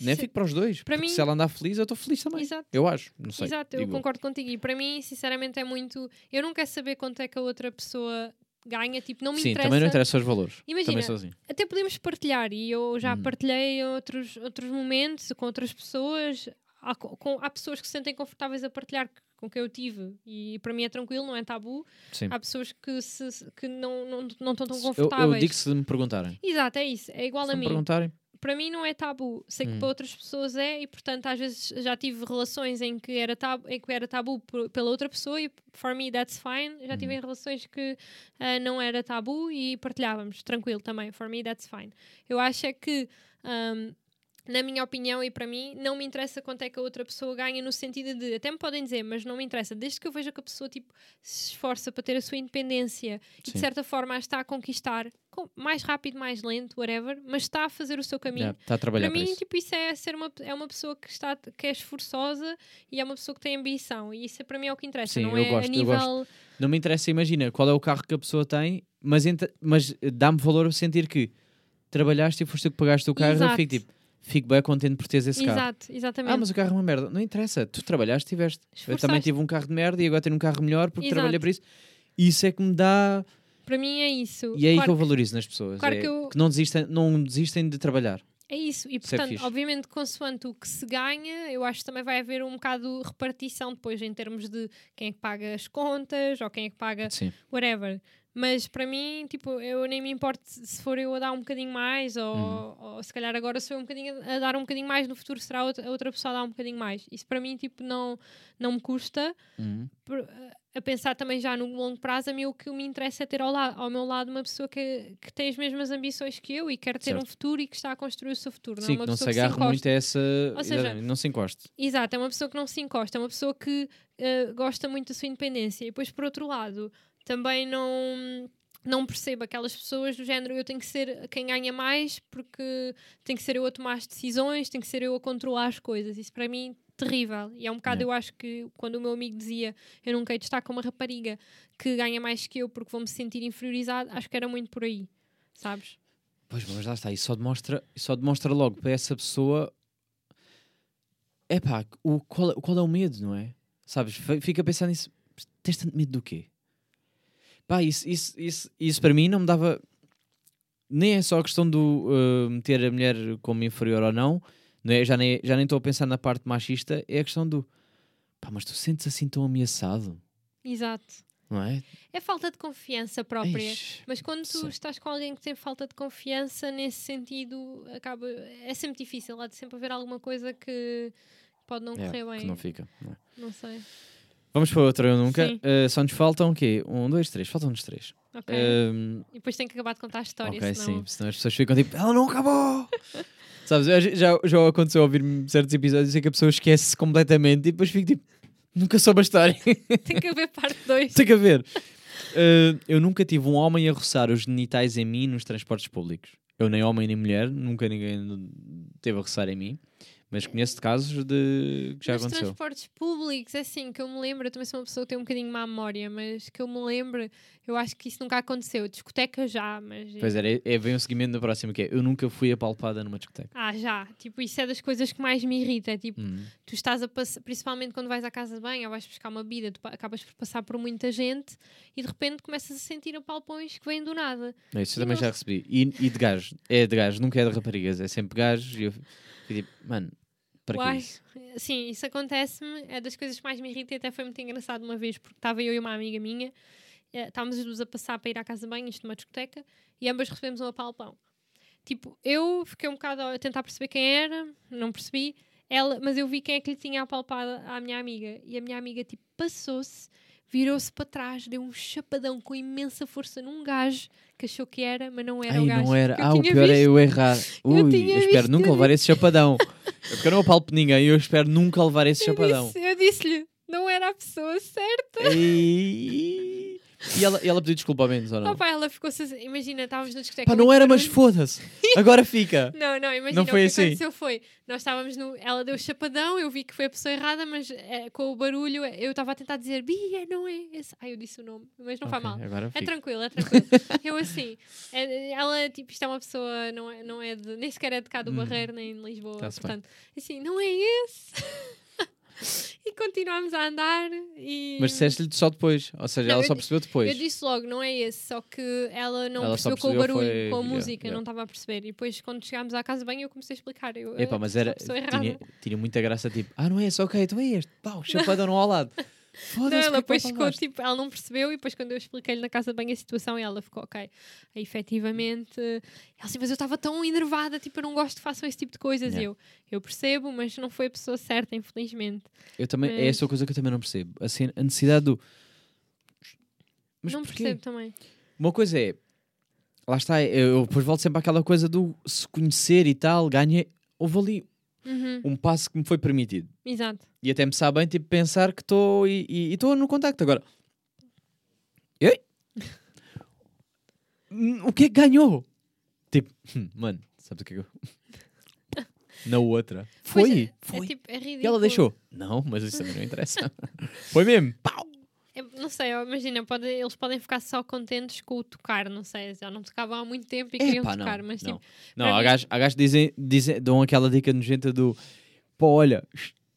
Nem Se- fico para os dois. para mim- se ela andar feliz, eu estou feliz também. Exato. Eu acho. Não sei. Exato, eu digo concordo contigo. E para mim, sinceramente, é muito. Eu não quero saber quanto é que a outra pessoa ganha. Tipo, não me Sim, interessa. também não interessa os valores. Imagina, assim. Até podemos partilhar. E eu já Hum. partilhei outros, outros momentos com outras pessoas. Há, co- com- há pessoas que se sentem confortáveis a partilhar com quem eu tive. E para mim é tranquilo, não é tabu. Sim. Há pessoas que, se, que não, não, não estão tão Eu, confortáveis. eu digo se me perguntarem. Exato, é isso. É igual Se a me mim. perguntarem, para mim não é tabu. Sei que Hum. para outras pessoas é, e portanto, às vezes já tive relações em que era tabu, em que era tabu por- pela outra pessoa, e for me that's fine. Já Hum. tive em relações que ah, não era tabu e partilhávamos, tranquilo também. For me that's fine. Eu acho é que. ahm, na minha opinião e para mim, não me interessa quanto é que a outra pessoa ganha no sentido de, até me podem dizer, mas não me interessa, desde que eu veja que a pessoa tipo, se esforça para ter a sua independência e Sim. de certa forma a está a conquistar, mais rápido, mais lento, whatever, mas está a fazer o seu caminho. Já, Está a trabalhar Para mim, isso. tipo, isso é ser uma, é uma pessoa que, está, que é esforçosa e é uma pessoa que tem ambição. E isso para mim é o que interessa, Sim, não eu é gosto, a eu nível. gosto. Não me interessa, imagina qual é o carro que a pessoa tem, mas, mas dá-me valor a sentir que trabalhaste e foste tu que pagaste o carro. Eu Exato. fico tipo, fico bem contente por teres esse carro. Exato, exatamente. Ah, mas o carro é uma merda. Não interessa, tu trabalhaste, tiveste. Eu também Esforçaste. tive um carro de merda e agora tenho um carro melhor porque Exato. trabalhei para isso. Isso é que me dá. Para mim é isso. E é aí Claro que eu valorizo nas pessoas. claro é que eu- não, desistem, não desistem de trabalhar. É isso, e é portanto, fixe. obviamente, consoante o que se ganha, eu acho que também vai haver um bocado de repartição depois em termos de quem é que paga as contas ou quem é que paga Sim. whatever. Mas para mim, tipo, eu nem me importo se for eu a dar um bocadinho mais ou, Uhum. ou se calhar agora sou eu um bocadinho a dar um bocadinho mais, no futuro será outra, a outra pessoa a dar um bocadinho mais. Isso para mim, tipo, não, não me custa. Uhum. Por- a pensar também já no longo prazo, a mim o que me interessa é ter ao, lado, ao meu lado uma pessoa que, que tem as mesmas ambições que eu e quer ter Certo. um futuro e que está a construir o seu futuro. Sim, não é que uma não se que agarre muito a essa. Ou seja, não se encoste. Exato, é uma pessoa que não se encosta, é uma pessoa que eh, gosta muito da sua independência. E depois, por outro lado, também não, não percebo aquelas pessoas do género eu tenho que ser quem ganha mais porque tem que ser eu a tomar as decisões, tem que ser eu a controlar as coisas. Isso para mim terrível. E é um bocado, Yeah. eu acho que quando o meu amigo dizia eu não quero estar com uma rapariga que ganha mais que eu porque vou me sentir inferiorizado, acho que era muito por aí, sabes? Pois, mas lá está, isso só demonstra, isso só demonstra logo para essa pessoa. É pá, o, qual, é- qual é o medo, não é? Sabes? Fica a pensar nisso. Tens tanto medo do quê? Pá, isso, isso, isso, isso para mim não me dava. Nem é só a questão do uh, meter a mulher como inferior ou não, não é? já nem já nem estou a pensar na parte machista, é a questão do pá, mas tu sentes assim tão ameaçado, Exato. não é? É falta de confiança própria. Eish, Mas quando tu Sei. estás com alguém que tem falta de confiança, nesse sentido, acaba, é sempre difícil. Há de sempre haver alguma coisa que pode não é, correr bem. que não fica. não é? Não sei. Vamos para outra, eu nunca. Sim. Uh, só nos faltam o quê? Um, dois, três. Faltam-nos três. Ok. Um, e depois tem que acabar de contar a história, ok, senão. sim. Senão as pessoas ficam tipo, ela não acabou! Sabes, já, já aconteceu ouvir-me certos episódios em que a pessoa esquece completamente e depois fico tipo, nunca soube a história. tem que haver parte 2. Tem que haver. Uh, eu nunca tive um homem a roçar os genitais em mim nos transportes públicos. Eu nem homem nem mulher, nunca ninguém teve a roçar em mim. Mas conheço de casos de que já Nos aconteceu. transportes públicos, é assim, que eu me lembro, eu também sou uma pessoa que tem um bocadinho má memória, mas que eu me lembro, eu acho que isso nunca aconteceu. Discoteca já, mas. Pois era, é, é bem o seguimento da próxima que é, eu nunca fui apalpada numa discoteca. Ah, já. Tipo, isso é das coisas que mais me irrita. É tipo, Hum. tu estás a passar, principalmente quando vais à casa de banho ou vais buscar uma bebida, tu acabas por passar por muita gente e de repente começas a sentir apalpões que vêm do nada. É, Isso E eu também nós- já recebi. E, e de gajos. É de gajos, nunca é de raparigas. É sempre gajos. E eu fico tipo, mano, para Uai. isso? Sim, isso acontece-me, é das coisas que mais me irrita e até foi muito engraçado uma vez, porque estava eu e uma amiga minha, eh, estávamos as duas a passar para ir à casa de banho, isto numa discoteca, e ambas recebemos um apalpão. Tipo, eu fiquei um bocado a tentar perceber quem era, não percebi, ela, mas eu vi quem é que lhe tinha apalpado à minha amiga, e a minha amiga, tipo, passou-se, virou-se para trás, deu um chapadão com imensa força num gajo que achou que era, mas não era Ai, o gajo. não era. eu Ah, o pior é visto. eu errar. Ui, eu, espero nunca eu levar esse chapadão. É porque eu não apalpo ninguém. Eu espero nunca levar esse Eu chapadão. disse- Eu disse-lhe, não era a pessoa certa. Ei. E ela, ela pediu desculpa ao menos ou não? Pá, ela assim- Imagina, estávamos na discoteca. Pá, não era, mas foda-se. Agora fica. Não, não, imagina. Não foi o que assim? aconteceu foi. Nós estávamos no. Ela deu chapadão, eu vi que foi a pessoa errada, mas eh, com o barulho eu estava a tentar dizer Bia, não é esse. Ai, eu disse o nome, mas não faz Ok, mal. Agora É tranquilo, é tranquilo. eu assim, é- ela, tipo, isto é uma pessoa, não é, não é de, nem sequer é de cá do Hum. Barreiro, nem de Lisboa. Bem. portanto, assim, não é esse. e continuámos a andar e. Mas disseste-lhe só depois. Ou seja, Não, ela só percebeu depois. Eu disse logo, não é esse, só que ela não Ela só percebeu com o percebeu barulho, foi- com a yeah, música, yeah. não estava a perceber. E depois, quando chegámos à casa de banho, eu comecei a explicar. Eu, Epá, "Ah, mas era, pessoa errada." tinha, tinha muita graça, tipo, ah, não é esse, ok, então é este, pá, o chapadão ao lado. Não, ela é depois ficou tipo, ela não percebeu e depois quando eu expliquei-lhe na casa bem a situação, ela ficou, ok, aí, efetivamente, ela assim, mas eu estava tão enervada, tipo, eu não gosto que façam esse tipo de coisas. Yeah. Eu, eu percebo, mas não foi a pessoa certa, infelizmente. Eu também, é Mas- essa coisa que eu também não percebo. Assim, a necessidade do. Mas não porquê? percebo também. Uma coisa é. Lá está, eu eu depois volto sempre àquela coisa do se conhecer e tal, ganha. Houve ali Uhum, um passo que me foi permitido. Exato. E até me sabe bem, tipo, pensar que estou e estou no contacto. Agora, ei? O que é que ganhou? Tipo, hum, mano, sabes o que é que eu... Na outra. Foi, é, foi. É, tipo, é ridículo. E ela deixou. Não, mas isso também não interessa. foi mesmo. Pau. É, não sei, imagina, pode- eles podem ficar só contentes com o tocar, não sei, já não tocavam há muito tempo e queriam Epá, não, tocar, mas não. tipo, Não, há gajos, dizem, dizem, dão aquela dica nojenta do pô, olha,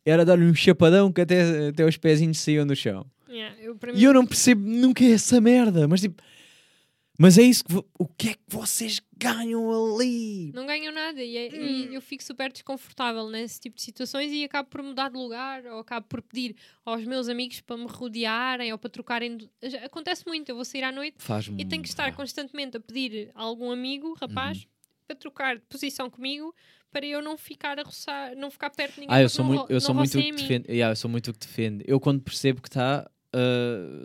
era dar-lhe um chapadão que até, até os pezinhos saíam no chão. yeah, eu, para mim, E eu não percebo nunca essa merda, mas tipo, mas é isso que o que é que vocês ganham ali? não ganham nada e, é- Hum. e eu fico super desconfortável nesse tipo de situações e acabo por mudar de lugar ou acabo por pedir aos meus amigos para me rodearem ou para trocarem. Acontece muito, eu vou sair à noite e tenho que estar constantemente a pedir a algum amigo, rapaz, Uhum. para trocar de posição comigo para eu não ficar a roçar, não ficar perto de ninguém. Ah, eu sou não muito, eu sou muito o que defende. Yeah, eu sou muito o que defende. Eu quando percebo que está,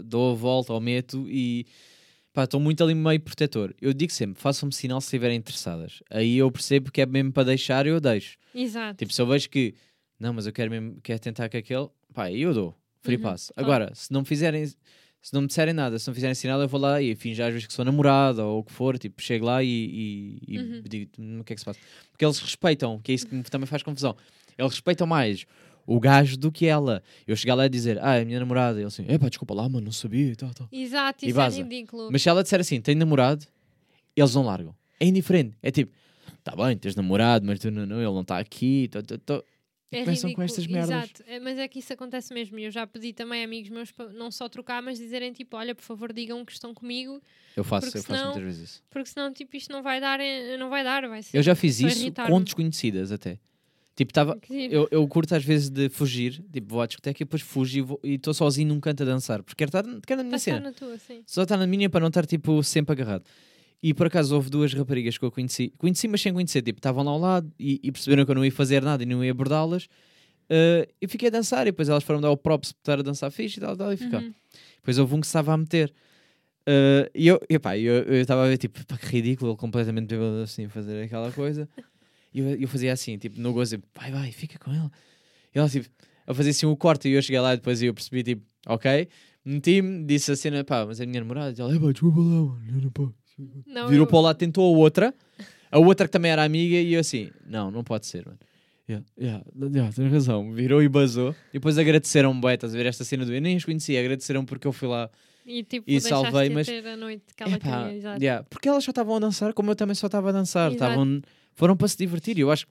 dou a volta ou meto e pá, estou muito ali meio protetor. Eu digo sempre, façam-me sinal se estiverem interessadas. Aí eu percebo que é mesmo para deixar, eu deixo. Exato. Tipo, se eu vejo que não, mas eu quero mesmo quero tentar com aquele, pá, aí eu dou. Free Uhum, pass. claro. Agora, se não me fizerem, se não me disserem nada, se não fizerem sinal, eu vou lá e finjo às vezes que sou namorada ou o que for, tipo, chego lá e, e, e Uhum. digo "Hum, o que é que se passa. Porque eles respeitam, que é isso que me também faz confusão. Eles respeitam mais o gajo do que ela. Eu chegar lá e dizer, ah, é a minha namorada. E ele assim, epá, desculpa lá, mano, não sabia e tal, tal. Exato, E isso é vaza. ridículo. Mas se ela disser assim, tenho namorado, eles não largam. É indiferente. É tipo, tá bem, tens namorado, mas tu não, não, ele não está aqui. Tô, tô, tô. E É começam ridículo, com estas merdas. Exato, É, mas é que isso acontece mesmo. e Eu já pedi também a amigos meus para não só trocar, mas dizerem tipo: Olha, por favor, digam que estão comigo, Eu faço, eu faço senão- muitas vezes isso. porque senão tipo, isto não vai dar, eh, não vai dar, vai ser. Eu já fiz isso com desconhecidas até. Tipo, tava, eu, eu curto às vezes de fugir, tipo, vou à discoteca e depois fujo e e estou sozinho num canto a dançar, porque quero estar quero na minha só cena. na tua, sim. Só estar na minha para não estar tipo sempre agarrado. E por acaso houve duas raparigas que eu conheci, conheci, mas sem conhecer, tipo, estavam lá ao lado e, e perceberam que eu não ia fazer nada e não ia abordá-las. eh, e fiquei a dançar, e depois elas foram dar o props por estar a dançar fixe e tal, tal, e ficar. Uhum. Depois houve um que se estava a meter. Eh, e eu epá, eu eu estava a ver, tipo, pá, que ridículo, ele completamente bêbado assim, fazer aquela coisa. E eu, eu fazia assim, tipo, no gozo, tipo, vai, vai, fica com ele. E ela, tipo, a fazer assim o corte, e eu cheguei lá e depois eu percebi, tipo, ok. Meti-me, disse a cena, pá, mas é a minha namorada. E ela, "Epá, desculpa lá, mano. não posso." Não, Virou eu- para o lado, tentou a outra, a outra que também era amiga, e eu assim, não, não pode ser, mano. Yeah, yeah, yeah, tens razão. Virou e basou. E depois agradeceram-me, bué, estás a ver esta cena do eu nem os conhecia, agradeceram porque eu fui lá E tipo, e salvei, mas- ter a noite que ela Epá, queria, yeah, porque elas só estavam a dançar como eu também só estava a dançar. Estavam, foram para se divertir. Eu acho,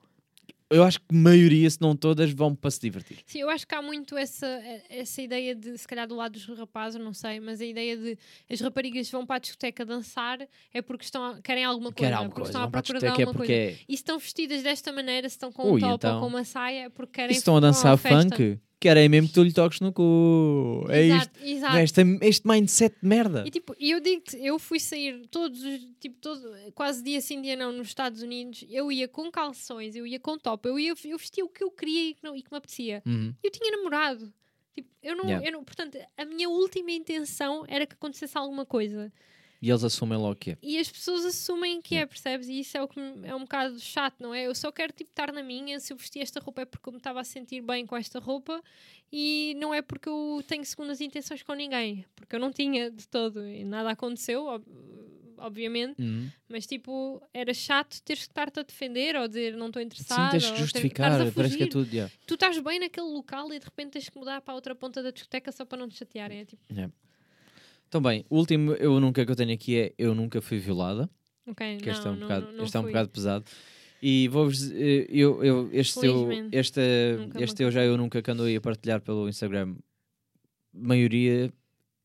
eu acho que a maioria, se não todas, vão para se divertir. Sim, eu acho que há muito essa, essa ideia de, se calhar do lado dos rapazes, não sei, mas a ideia de as raparigas vão para a discoteca dançar é porque estão a- querem alguma coisa, Quer alguma porque coisa. estão à procura de é alguma porque coisa. é. E se estão vestidas desta maneira, se estão com um Ui, top então. ou com uma saia, é porque querem E se estão a dançar funk, querem mesmo que tu lhe toques no cu. É isto. Exato, exato. Este, este mindset de merda. E tipo, eu digo-te, eu fui sair todos os, tipo, todo, quase dia sim, dia não, nos Estados Unidos, eu ia com calções, eu ia com top, eu, ia, eu vestia o que eu queria e que, não, e que me apetecia. Uhum. Eu tinha namorado. Tipo, eu não, Yeah. eu não, portanto, a minha última intenção era que acontecesse alguma coisa. E eles assumem logo que é. E as pessoas assumem que é, percebes? E isso é o que é um bocado chato, não é? Eu só quero tipo estar na minha. Se eu vesti esta roupa é porque eu me estava a sentir bem com esta roupa e não é porque eu tenho segundas intenções com ninguém, porque eu não tinha de todo e nada aconteceu, ob- obviamente. Uhum. Mas tipo, era chato teres que estar-te a defender ou dizer não estou Sim, interessada. tens que ter- justificar. a Parece que é tudo. yeah. Tu estás bem naquele local e de repente tens que mudar para a outra ponta da discoteca só para não te chatearem. É tipo, Então, bem, o último eu nunca que eu tenho aqui é Eu Nunca Fui Violada. ok, que este, é não, um não, bocado, não este é um bocado pesado. E vou-vos. eh, Eu, eu, este eu, este, Nunca este eu já eu nunca que ando a partilhar pelo Instagram. maioria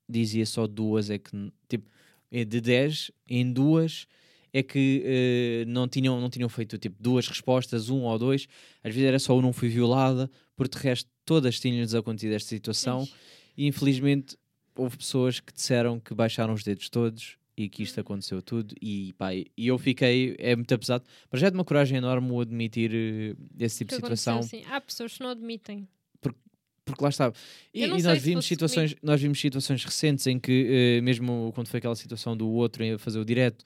dizia só duas, é que tipo, é de 10, em duas é que eh, não, tinham, não tinham feito tipo duas respostas, um ou dois. Às vezes era só o não fui violada, porque de resto todas tinham-lhes acontecido esta situação. Ixi. E infelizmente houve pessoas que disseram que baixaram os dedos todos e que isto aconteceu tudo. E pá, e eu fiquei, é muito pesado, mas já é de uma coragem enorme o admitir eh, esse tipo Que de situação. assim. Há pessoas que não admitem. Porque lá está. E, e nós vimos situações, nós vimos situações recentes em que, eh, mesmo quando foi aquela situação do outro em fazer o direto,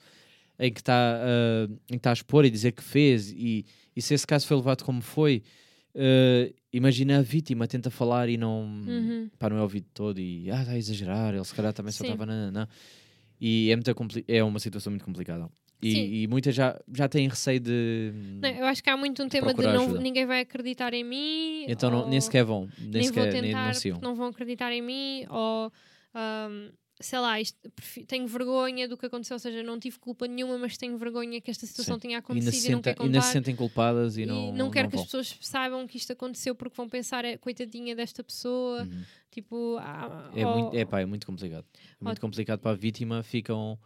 em que está eh, em que está a expor e dizer que fez, e, e se esse caso foi levado como foi, eh, imagina a vítima tenta falar e não, Uhum. pá, não é ouvido todo e ah, está a exagerar, ele se calhar também só Sim. estava na, na. E é, muito é uma situação muito complicada. E, e muitas já, já têm receio de. Não, eu acho que há muito um tema de não, ajuda. ninguém vai acreditar em mim. então não, nem ou sequer vão, nem, nem vou sequer nem tentar porque não vão acreditar em mim. Ou ahm, sei lá, isto, tenho vergonha do que aconteceu. Ou seja, não tive culpa nenhuma, mas tenho vergonha que esta situação Sim. tenha E ainda, acontecido se e, não senta- quero ainda contar. se sentem culpadas e, E não, não, quero que vão. as pessoas saibam que isto aconteceu porque vão pensar, é, coitadinha desta pessoa. Uhum. Tipo, ah, É, ou- muito, é, pá, é muito complicado. É muito ou- complicado para a vítima, ficam.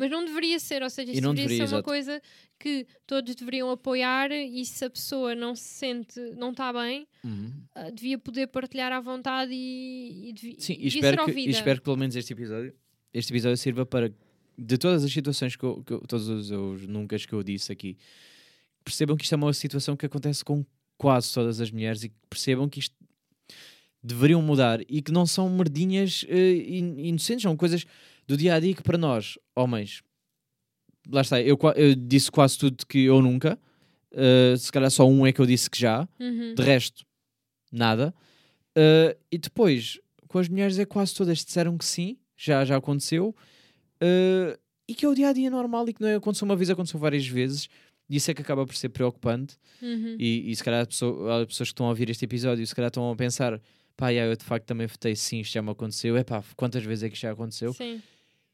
Mas não deveria ser, ou seja, isso deveria, deveria, ser uma exato. coisa que todos deveriam apoiar e se a pessoa não se sente, não está bem, Uhum. ah, devia poder partilhar à vontade e, e devi- Sim, e devia espero, ser que, ouvida. e espero que pelo menos este episódio, este episódio sirva para, de todas as situações que eu, que eu- todos os, os nunca que eu disse aqui, percebam que isto é uma situação que acontece com quase todas as mulheres e que percebam que isto deveriam mudar e que não são merdinhas in- inocentes, são coisas do dia a dia que para nós, homens, lá está, eu, eu disse quase tudo que eu nunca, eh, se calhar só um é que eu disse que já, Uhum. de resto, nada. Uh, e depois, com as mulheres, é quase todas disseram que sim, já, já aconteceu. Uh, e que é o dia a dia normal e que não é, aconteceu uma vez, aconteceu várias vezes. E isso é que acaba por ser preocupante. Uhum. E, e se calhar pessoa- as pessoas que estão a ouvir este episódio, se calhar estão a pensar: pá, yeah, eu de facto também votei sim, isto já me aconteceu. É pá, quantas vezes é que isto já aconteceu? Sim.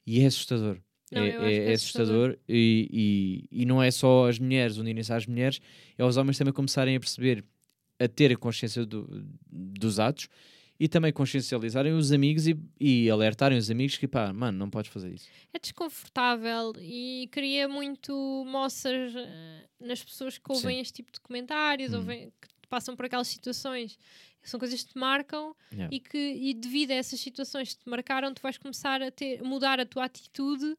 E é assustador. Não, é, é- é é assustador e, e, e não é só as mulheres unirem-se às mulheres, é os homens também começarem a perceber, a ter a consciência do- dos atos e também consciencializarem os amigos e, e alertarem os amigos que pá, mano, não podes fazer isso. É desconfortável e cria muito moças eh, nas pessoas que ouvem Sim. este tipo de comentários, Hum. ouvem, que passam por aquelas situações. São coisas que te marcam Yeah. e que, e devido a essas situações que te marcaram, tu vais começar a ter, mudar a tua atitude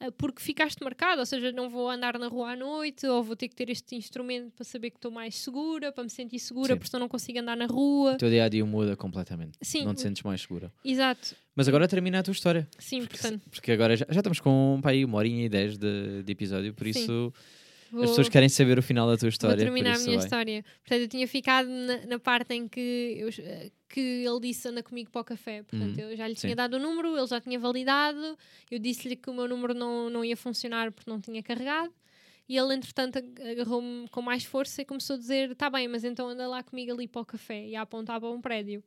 eh, porque ficaste marcado, ou seja, não vou andar na rua à noite, ou vou ter que ter este instrumento para saber que estou mais segura, para me sentir segura, Sim. porque senão não consigo andar na rua. O teu dia a dia muda completamente. Sim, Não te sentes mais segura. exato. Mas agora termina a tua história. Sim, Porque, portanto, porque agora já, já estamos com pá, aí uma horinha e dez de, de episódio, por Sim. isso vou, as pessoas querem saber o final da tua história. vou terminar a minha vai. história. Portanto, eu tinha ficado na, na parte em que, eu, eh, que ele disse anda comigo para o café. Portanto, Uhum. eu já lhe Sim. tinha dado o número, ele já tinha validado. Eu disse-lhe que o meu número não, não ia funcionar porque não tinha carregado. E ele, entretanto, ag- agarrou-me com mais força e começou a dizer: Tá bem, mas então anda lá comigo ali para o café. E a apontar para um prédio.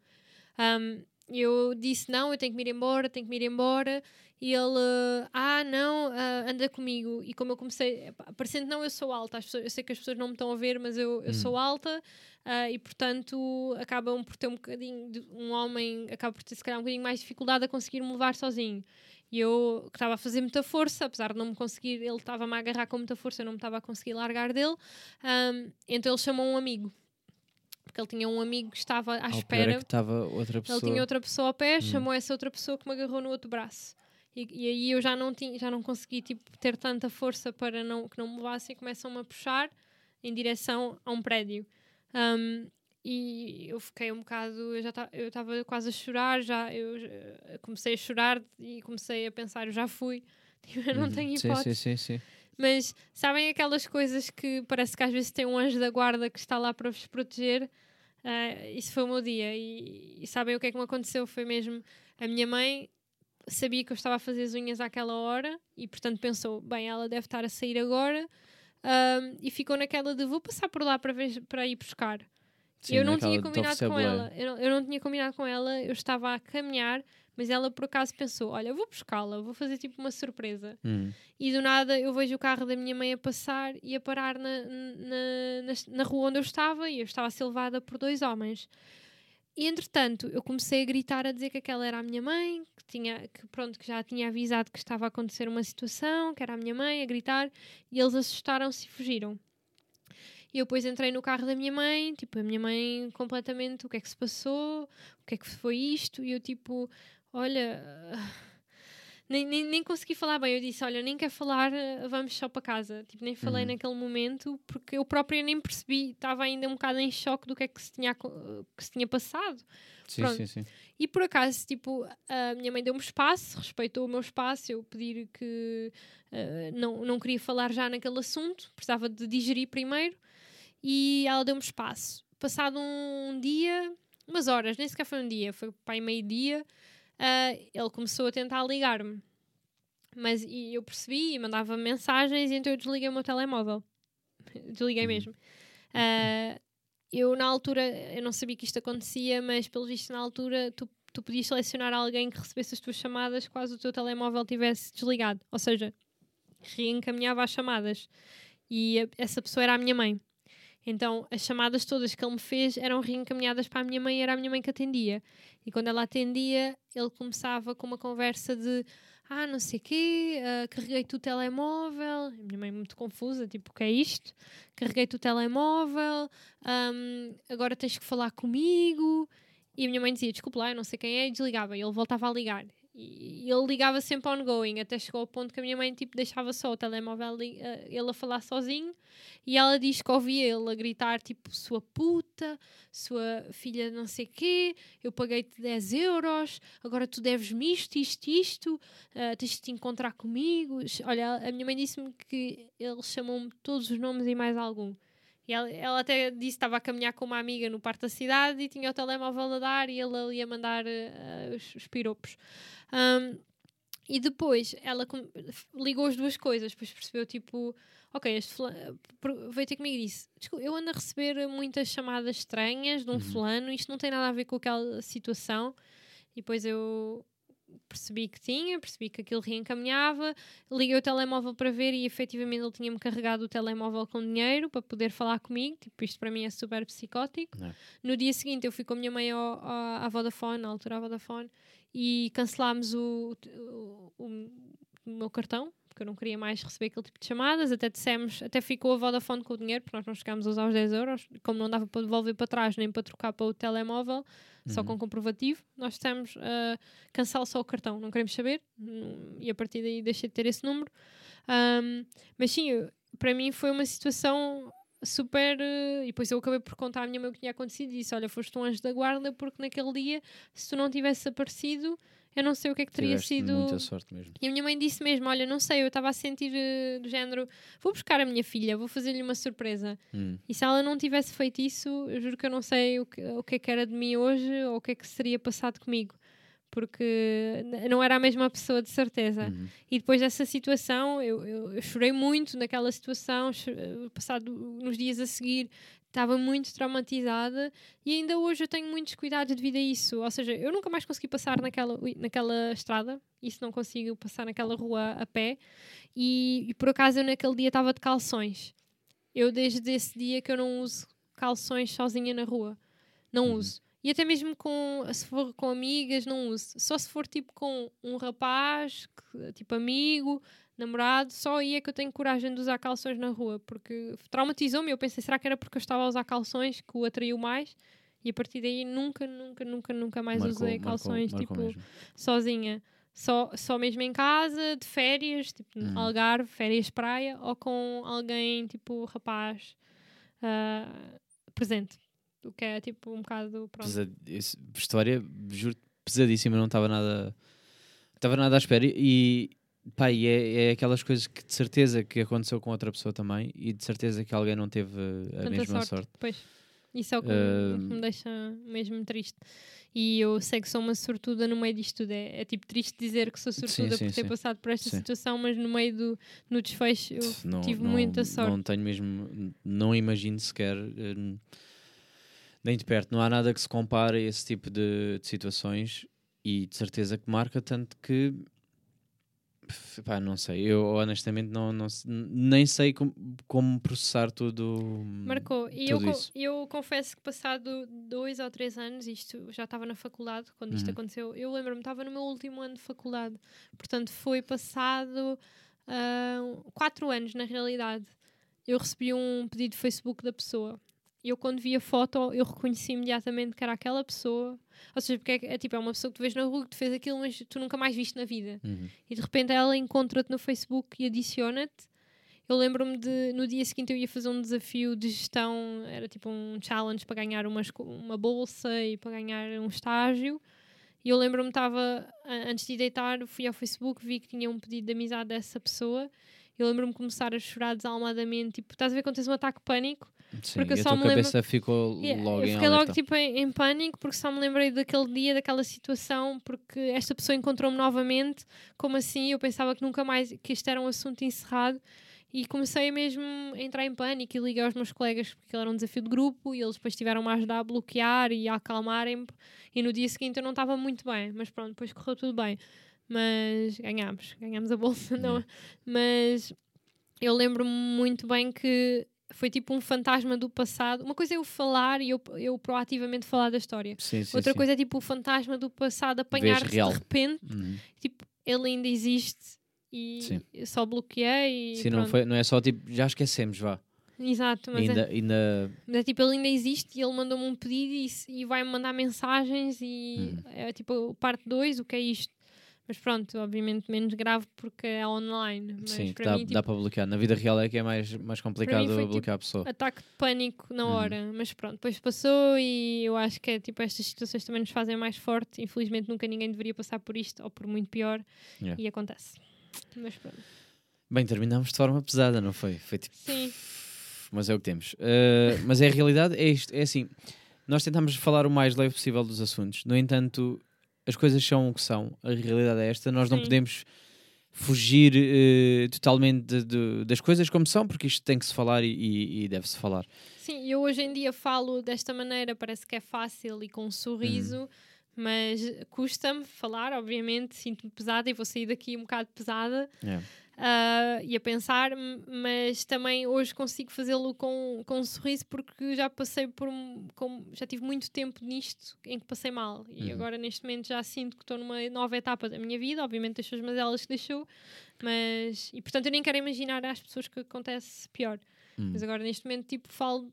Um, eu disse: Não, eu tenho que me ir embora, tenho que me ir embora. E ele: Ah, não, ah, anda comigo. E como eu comecei, parecendo não, eu sou alta. As pessoas- eu sei que as pessoas não me estão a ver, mas eu, eu Hum. sou alta. ah, e portanto, acabam por ter um bocadinho. De, um homem acaba por ter, se calhar, um bocadinho mais dificuldade a conseguir me levar sozinho. E eu que estava a fazer muita força, apesar de não me conseguir, ele estava-me a agarrar com muita força, eu não me estava a conseguir largar dele. Um, então ele chamou um amigo. Porque ele tinha um amigo que estava à Ao espera é que estava outra pessoa. ele tinha outra pessoa ao pé, Hum. chamou essa outra pessoa que me agarrou no outro braço. E, e aí eu já não, tinha, já não consegui tipo, ter tanta força para não, que não me levassem e começam-me a puxar em direção a um prédio. Um, e eu fiquei um bocado, eu já estava quase a chorar, já eu já comecei a chorar e comecei a pensar, eu já fui, tipo, eu não Uhum. tenho Sim, hipótese. sim, sim, sim. Mas sabem aquelas coisas que parece que às vezes tem um anjo da guarda que está lá para vos proteger? Ah, isso foi o meu dia. E, e sabem o que é que me aconteceu? Foi mesmo a minha mãe sabia que eu estava a fazer as unhas àquela hora e portanto pensou, bem, ela deve estar a sair agora ahm, e ficou naquela de vou passar por lá para, ver, para ir buscar. Sim, eu não tinha combinado com ela. Eu não, eu não tinha combinado com ela, eu estava a caminhar, mas ela por acaso pensou: olha, eu vou buscá-la, vou fazer tipo uma surpresa. Hum. E do nada eu vejo o carro da minha mãe a passar e a parar na, na, na, na rua onde eu estava e eu estava a ser levada por dois homens. E entretanto eu comecei a gritar a dizer que aquela era a minha mãe, que, tinha, que pronto, que já tinha avisado que estava a acontecer uma situação, que era a minha mãe, a gritar, e eles assustaram-se e fugiram. E eu depois entrei no carro da minha mãe, tipo, a minha mãe completamente, o que é que se passou? O que é que foi isto? E eu, tipo, olha. Nem, nem, nem consegui falar bem. Eu disse: Olha, nem quero falar, eh, vamos só para casa. Tipo, nem falei Uhum. naquele momento porque eu própria nem percebi. Estava ainda um bocado em choque do que é que se tinha, que se tinha passado. Sim, Pronto. sim, sim. E por acaso, tipo, a minha mãe deu-me espaço, respeitou o meu espaço, eu pedir que eh, não, não queria falar já naquele assunto, precisava de digerir primeiro, e ela deu-me espaço. Passado um dia, umas horas, nem sequer foi um dia, foi para meio-dia, ah, ele começou a tentar ligar-me. Mas e eu percebi e mandava mensagens, e então eu desliguei o meu telemóvel. Desliguei Uhum. mesmo. Ah, eu, na altura, eu não sabia que isto acontecia, mas pelo visto, na altura, tu, tu podias selecionar alguém que recebesse as tuas chamadas quase o teu telemóvel tivesse desligado. Ou seja, reencaminhava as chamadas. E a- essa pessoa era a minha mãe. Então, as chamadas todas que ele me fez eram reencaminhadas para a minha mãe, era a minha mãe que atendia. E quando ela atendia, ele começava com uma conversa de ah, não sei o quê, ah, carreguei-te o telemóvel. A minha mãe muito confusa, tipo, o que é isto? Carreguei-te o telemóvel, ahm, agora tens que falar comigo. E a minha mãe dizia, desculpa lá, eu não sei quem é, e desligava. E ele voltava a ligar. E ele ligava sempre ongoing, até chegou ao ponto que a minha mãe tipo, deixava só o telemóvel eh, ele a falar sozinho e ela diz que ouvia ele a gritar tipo sua puta, sua filha não sei quê, eu paguei-te 10 euros, agora tu deves-me isto, isto, isto, eh, tens de te encontrar comigo. Olha, a minha mãe disse-me que ele chamou-me todos os nomes e mais algum. E ela, ela até disse que estava a caminhar com uma amiga no parque da cidade e tinha o telemóvel a dar e ele ali a mandar eh, os, os piropos. Um, e depois ela ligou as duas coisas, depois percebeu tipo, ok, este fulano veio ter comigo e disse: "Desculpa, eu ando a receber muitas chamadas estranhas de um Uhum. fulano, isto não tem nada a ver com aquela situação. E depois eu percebi que tinha, percebi que aquilo reencaminhava, liguei o telemóvel para ver e efetivamente ele tinha-me carregado o telemóvel com dinheiro para poder falar comigo. Tipo, isto para mim é super psicótico. É. No dia seguinte eu fui com a minha mãe ao, ao- à Vodafone, na altura à Vodafone, e cancelámos o, o, o- o meu cartão, porque eu não queria mais receber aquele tipo de chamadas. Até dissemos, até ficou a Vodafone com o dinheiro, porque nós não chegámos a usar os 10 euros. Como não dava para devolver para trás nem para trocar para o telemóvel, só Uhum. com comprovativo, nós dissemos uh, cancela só o cartão, não queremos saber. E a partir daí deixei de ter esse número. Um, mas sim, para mim foi uma situação super. eh, e depois eu acabei por contar à minha mãe o que tinha acontecido e disse: Olha, foste um anjo da guarda, porque naquele dia, se tu não tivesse aparecido, eu não sei o que é que teria Tiveste sido. muita sorte mesmo. E a minha mãe disse mesmo: Olha, não sei, eu estava a sentir eh, do género: vou buscar a minha filha, vou fazer-lhe uma surpresa. Hum. E se ela não tivesse feito isso, eu juro que eu não sei o que, o que é que era de mim hoje ou o que é que seria passado comigo. Porque não era a mesma pessoa, de certeza. Uhum. E depois dessa situação, eu, eu, eu chorei muito naquela situação. Passado nos dias a seguir, estava muito traumatizada. E ainda hoje eu tenho muitos cuidados devido a isso. Ou seja, eu nunca mais consegui passar naquela, naquela estrada. Isso não consigo passar naquela rua a pé. E, e por acaso eu naquele dia estava de calções. Eu desde esse dia que eu não uso calções sozinha na rua. Não Uhum. uso. E até mesmo com, se for com amigas, não uso. Só se for tipo com um rapaz, que- tipo amigo, namorado, só aí é que eu tenho coragem de usar calções na rua, porque traumatizou-me. Eu pensei, será que era porque eu estava a usar calções que o atraiu mais? E a partir daí nunca, nunca, nunca, nunca mais Marcou- usei marcou- calções, marcou tipo, mesmo. sozinha. Só, só mesmo em casa, de férias, tipo Uhum. Algarve, férias praia, ou com alguém, tipo rapaz, ah, presente. O que é tipo um bocado. Pronto. Pesad- História, juro, pesadíssima, não estava nada. Estava nada à espera. E, pá, e é, é aquelas coisas que de certeza que aconteceu com outra pessoa também e de certeza que alguém não teve a Tanta mesma sorte. sorte. Pois. Isso é o que, Ah, me- deixa mesmo triste. E eu sei que sou uma sortuda no meio disto tudo. É, é tipo triste dizer que sou sortuda sim, por ter sim. passado por esta Sim. situação, mas no meio do no desfecho eu não, tive não- muita sorte. Não tenho mesmo, não imagino sequer, eh, nem de perto, não há nada que se compare a esse tipo de, de situações e de certeza que marca tanto que, pá, não sei, eu honestamente não, não nem sei como, como processar tudo. Marcou. E eu, tudo co- isso. eu confesso que passado dois ou três anos, isto já estava na faculdade quando isto Uhum. aconteceu. Eu lembro-me, estava no meu último ano de faculdade. Portanto, foi passado ah, quatro anos na realidade. eu recebi um pedido de Facebook da pessoa. E eu, quando vi a foto, eu reconheci imediatamente que era aquela pessoa. Ou seja, porque é, é tipo, é uma pessoa que tu vês na rua que te fez aquilo, mas tu nunca mais viste na vida. Uhum. E de repente ela encontra-te no Facebook e adiciona-te. Eu lembro-me de, no dia seguinte eu ia fazer um desafio de gestão, era tipo um challenge para ganhar uma, uma bolsa e para ganhar um estágio. E eu lembro-me, estava, antes de deitar, fui ao Facebook, vi que tinha um pedido de amizade dessa pessoa. Eu lembro-me começar a chorar desalmadamente. Tipo, estás a ver quando tens um ataque de pânico? Sim, Porque eu e a só tua me lembro- cabeça ficou Yeah, logo eu fiquei logo tipo em, em pânico porque só me lembrei daquele dia, daquela situação, porque esta pessoa encontrou-me novamente. Como assim? Eu pensava que nunca mais, que isto era um assunto encerrado. E comecei mesmo a entrar em pânico e liguei aos meus colegas porque aquilo era um desafio de grupo e eles depois tiveram-me a ajudar a bloquear e a acalmarem-me. E no dia seguinte eu não estava muito bem, mas pronto, depois correu tudo bem. Mas ganhámos, ganhámos a bolsa, não. Yeah. Mas eu lembro-me muito bem que foi tipo um fantasma do passado. Uma coisa é eu falar e eu, eu proativamente falar da história. Sim, sim, Outra sim. coisa é tipo o fantasma do passado apanhar-te de repente. Uhum. Tipo, ele ainda existe e só bloqueei. E Sim, não, foi, não é só tipo, já esquecemos, vá. Exato, mas Ainda, é, ainda é tipo, ele ainda existe e ele mandou-me um pedido e, e vai-me mandar mensagens e Uhum. é tipo parte 2, o que é isto? Mas pronto, obviamente menos grave porque é online. Mas sim, para dá, mim, tipo, dá para bloquear. Na vida real é que é mais, mais complicado foi, tipo, bloquear a pessoa. ataque de pânico na Uhum. hora, mas pronto, depois passou e eu acho que é tipo estas situações também nos fazem mais forte. Infelizmente nunca ninguém deveria passar por isto ou por muito pior Yeah. e acontece. Mas pronto. Bem, terminámos de forma pesada, não foi? Foi tipo, Sim, mas é o que temos. Uh, mas é a realidade, é isto, é assim. Nós tentamos falar o mais leve possível dos assuntos. No entanto, as coisas são o que são. A realidade é esta. Nós não Sim. podemos fugir eh, totalmente de- de- das coisas como são, porque isto tem que se falar e, e- deve-se falar. sim, eu hoje em dia falo desta maneira, parece que é fácil e com um sorriso, mas custa-me falar, obviamente, sinto-me pesada e vou sair daqui um bocado pesada. É. ah, e a pensar, mas também hoje consigo fazê-lo com, com um sorriso porque já passei por um, com- já tive muito tempo nisto em que passei mal e Uhum. agora neste momento já sinto que estou numa nova etapa da minha vida, obviamente deixou as mazelas que deixou, mas e portanto eu nem quero imaginar às pessoas que acontece pior, Hum. mas agora neste momento tipo falo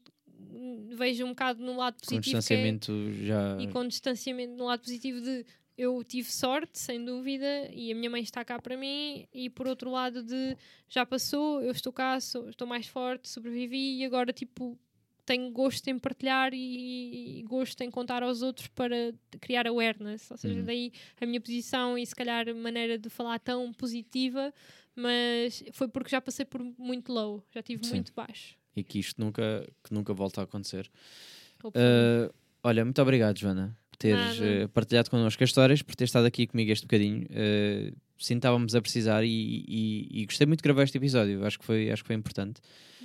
vejo um bocado no lado Com positivo é- distanciamento já. e com distanciamento no lado positivo de eu tive sorte, sem dúvida, e a minha mãe está cá para mim, e por outro lado de já passou, eu estou cá, sou- estou mais forte, sobrevivi e agora tipo tenho gosto em partilhar e, e gosto em contar aos outros para criar awareness, ou seja, Uhum. daí a minha posição e se calhar a maneira de falar tão positiva, mas foi porque já passei por muito low, já tive Sim. muito baixo. E que isto nunca, que nunca volta a acontecer. Uh, olha, muito obrigado, Joana, teres uh, partilhado connosco as histórias, por ter estado aqui comigo este bocadinho. Uh, sim, estávamos a precisar e, e- e gostei muito de gravar este episódio. Acho que foi, acho que foi importante.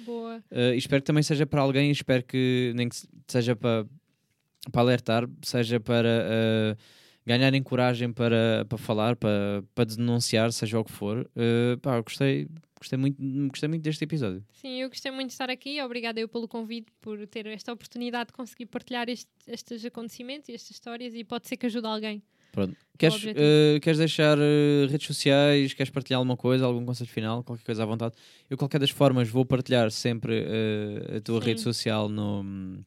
Boa. Uh, espero que também seja para alguém, espero que nem que se- seja para, para alertar, seja para ganharem coragem para, para falar, para, para denunciar, seja o que for. Uh, pá, gostei, gostei, muito, gostei muito deste episódio. Sim, eu gostei muito de estar aqui. Obrigada eu pelo convite, por ter esta oportunidade de conseguir partilhar este- estes acontecimentos e estas histórias e pode ser que ajude alguém. Pronto. Queres, uh, queres deixar uh, redes sociais? Queres partilhar alguma coisa? Algum conselho final? Qualquer coisa à vontade? Eu, qualquer das formas, vou partilhar sempre uh, a tua Sim. rede social no, no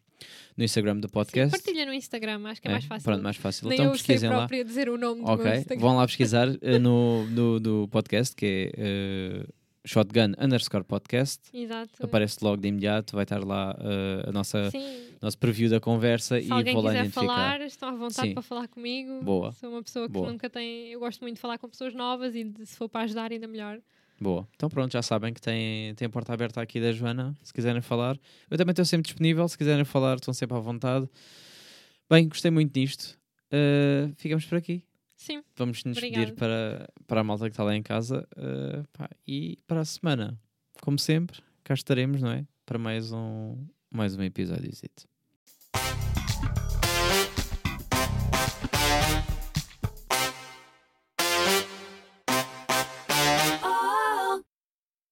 Instagram do Sim, podcast. partilha no Instagram, acho que é, mais fácil. Pronto, mais fácil. Nem então eu sei pesquisem lá. dizer o nome do Ok, meu Instagram. vão lá pesquisar no, no, do podcast, que é Shotgun underscore podcast. Exato. Aparece logo de imediato, vai estar lá uh, a nossa Sim, nosso preview da conversa se e alguém vou lá quiser falar, estão à vontade Sim. para falar comigo. Boa. Sou uma pessoa que Boa. nunca tem. Eu gosto muito de falar com pessoas novas e de- se for para ajudar, ainda melhor. Boa. Então pronto, já sabem que tem, tem a porta aberta aqui da Joana, se quiserem falar. Eu também estou sempre disponível, se quiserem falar, estão sempre à vontade. Bem, gostei muito disto. Uh, ficamos por aqui. Sim, Vamos nos Obrigada. despedir para, para a malta que está lá em casa. uh, pá, e para a semana, como sempre, cá estaremos, não é? Para mais um, mais um episódio.